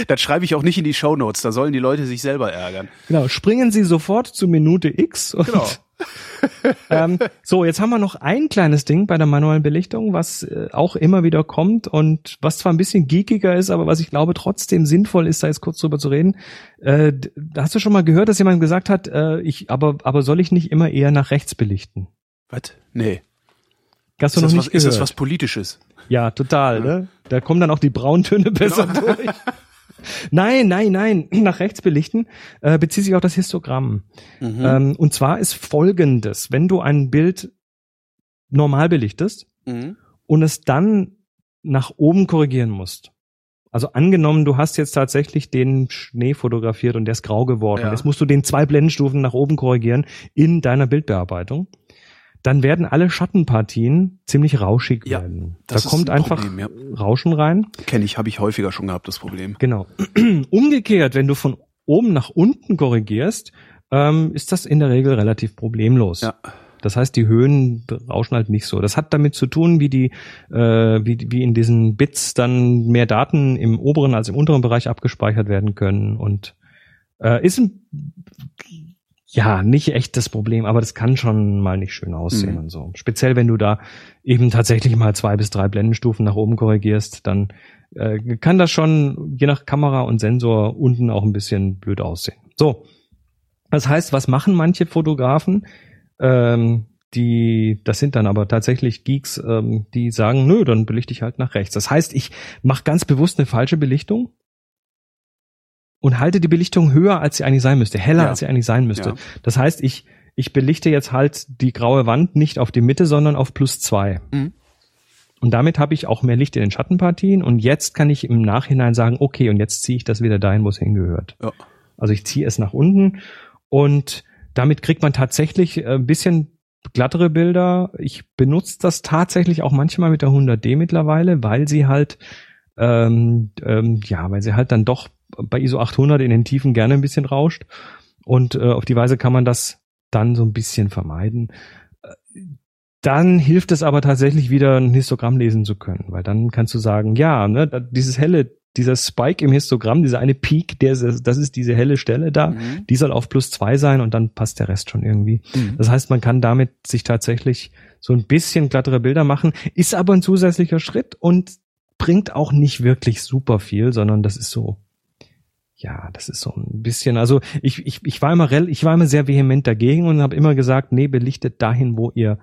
Das schreibe ich auch nicht in die Shownotes, da sollen die Leute sich selber ärgern. Genau, springen Sie sofort zu Minute X. Und, Genau. [LAUGHS] ähm, so, jetzt haben wir noch ein kleines Ding bei der manuellen Belichtung, was äh, auch immer wieder kommt und was zwar ein bisschen geekiger ist, aber was ich glaube trotzdem sinnvoll ist, da jetzt kurz drüber zu reden. Äh, hast du schon mal gehört, dass jemand gesagt hat, äh, ich, aber, aber soll ich nicht immer eher nach rechts belichten? Was? Nee. Hast Ist du noch das, nicht was, ist gehört? das was Politisches? Ja, total, ne? Da kommen dann auch die Brauntöne [LAUGHS] besser Genau. durch. Nein, nein, nein, [CLEARS THROAT] nach rechts belichten äh, bezieht sich auf das Histogramm. Mhm. Ähm, und zwar ist folgendes, wenn du ein Bild normal belichtest Mhm. und es dann nach oben korrigieren musst. Also angenommen, du hast jetzt tatsächlich den Schnee fotografiert und der ist grau geworden. Ja. Jetzt musst du den zwei Blendenstufen nach oben korrigieren in deiner Bildbearbeitung. Dann werden alle Schattenpartien ziemlich rauschig Ja, werden. Da kommt ein einfach Problem, ja. Rauschen rein. Kenne ich, habe ich häufiger schon gehabt, das Problem. Genau. [CLEARS THROAT] Umgekehrt, wenn du von oben nach unten korrigierst, ähm, ist das in der Regel relativ problemlos. Ja. Das heißt, die Höhen rauschen halt nicht so. Das hat damit zu tun, wie die, äh, wie, wie in diesen Bits dann mehr Daten im oberen als im unteren Bereich abgespeichert werden können und äh, ist ein, ja nicht echt das Problem, aber das kann schon mal nicht schön aussehen Mhm. und so. Speziell wenn du da eben tatsächlich mal zwei bis drei Blendenstufen nach oben korrigierst, dann äh, kann das schon je nach Kamera und Sensor unten auch ein bisschen blöd aussehen. So, das heißt, was machen manche Fotografen? Ähm, die, das sind dann aber tatsächlich Geeks, ähm, die sagen, nö, dann belichte ich halt nach rechts. Das heißt, ich mache ganz bewusst eine falsche Belichtung und halte die Belichtung höher, als sie eigentlich sein müsste, heller, Ja. als sie eigentlich sein müsste. Ja. Das heißt, ich, ich belichte jetzt halt die graue Wand nicht auf die Mitte, sondern auf plus zwei. Mhm. Und damit habe ich auch mehr Licht in den Schattenpartien und jetzt kann ich im Nachhinein sagen, okay, und jetzt ziehe ich das wieder dahin, wo es hingehört. Ja. Also ich ziehe es nach unten und damit kriegt man tatsächlich äh, ein bisschen glattere Bilder. Ich benutze das tatsächlich auch manchmal mit der 100D mittlerweile, weil sie halt ähm, ähm, ja, weil sie halt dann doch bei ISO 800 in den Tiefen gerne ein bisschen rauscht und äh, auf die Weise kann man das dann so ein bisschen vermeiden. Äh, Dann hilft es aber tatsächlich wieder ein Histogramm lesen zu können, weil dann kannst du sagen, ja, ne, dieses helle, dieser Spike im Histogramm, dieser eine Peak, der, das ist diese helle Stelle da, Mhm. die soll auf plus zwei sein und dann passt der Rest schon irgendwie. Mhm. Das heißt, man kann damit sich tatsächlich so ein bisschen glattere Bilder machen, ist aber ein zusätzlicher Schritt und bringt auch nicht wirklich super viel, sondern das ist so, ja, das ist so ein bisschen, also ich, ich, ich war immer ich war immer sehr vehement dagegen und habe immer gesagt, nee, belichtet dahin, wo ihr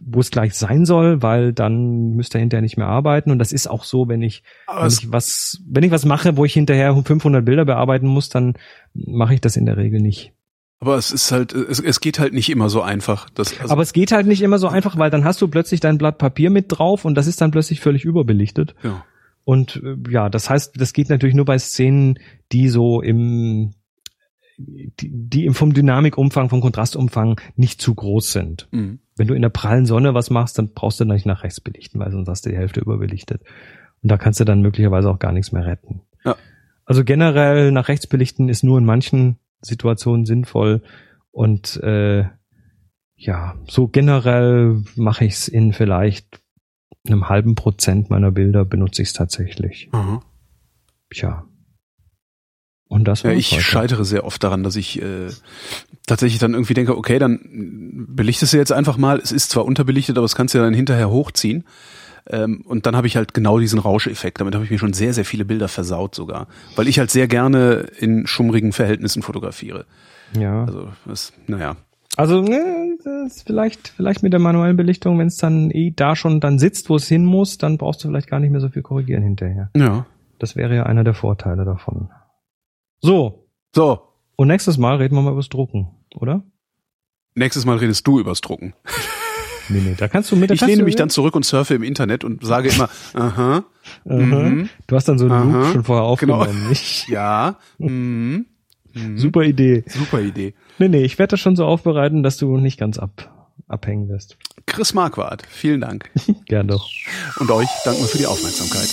wo es gleich sein soll, weil dann müsst ihr hinterher nicht mehr arbeiten und das ist auch so, wenn ich Aber wenn ich was wenn ich was mache, wo ich hinterher 500 Bilder bearbeiten muss, dann mache ich das in der Regel nicht. Aber es ist halt, es, es geht halt nicht immer so einfach. Das, also Aber es geht halt nicht immer so einfach, weil dann hast du plötzlich dein Blatt Papier mit drauf und das ist dann plötzlich völlig überbelichtet. ja. Und äh, ja, das heißt, das geht natürlich nur bei Szenen, die so im die, die vom Dynamikumfang, vom Kontrastumfang nicht zu groß sind. Mhm. Wenn du in der prallen Sonne was machst, dann brauchst du nicht nach rechts belichten, weil sonst hast du die Hälfte überbelichtet. Und da kannst du dann möglicherweise auch gar nichts mehr retten. Ja. Also generell nach rechts belichten ist nur in manchen Situationen sinnvoll und äh, ja, so generell mache ich es in vielleicht einem halben Prozent meiner Bilder benutze ich es tatsächlich. Aha. Tja. Und das Ja, ich heute. scheitere sehr oft daran, dass ich äh, tatsächlich dann irgendwie denke, okay, dann belichtest du jetzt einfach mal. Es ist zwar unterbelichtet, aber es kannst du ja dann hinterher hochziehen. Ähm, und dann habe ich halt genau diesen Rauscheffekt. Damit habe ich mir schon sehr, sehr viele Bilder versaut sogar. Weil ich halt sehr gerne in schummrigen Verhältnissen fotografiere. Ja. Also das, naja. Also ne, vielleicht vielleicht mit der manuellen Belichtung, wenn es dann eh da schon dann sitzt, wo es hin muss, dann brauchst du vielleicht gar nicht mehr so viel korrigieren hinterher. Ja. Das wäre ja einer der Vorteile davon. So, So, und nächstes Mal reden wir mal übers Drucken, oder? nächstes Mal redest du übers Drucken. [LAUGHS] Nee, nee, da kannst du mit. da Ich lehne mich dann zurück und surfe im Internet und sage immer, [LAUGHS] aha, Aha. mhm. Du hast dann so einen Aha. Loop schon vorher Genau. aufgenommen. nicht? [LAUGHS] ja, mhm. Mhm. Super Idee. Super Idee. Nee, nee, ich werde das schon so aufbereiten, dass du nicht ganz ab, abhängen wirst. Chris Marquardt, vielen Dank. [LAUGHS] Gern doch. Und euch danken wir für die Aufmerksamkeit.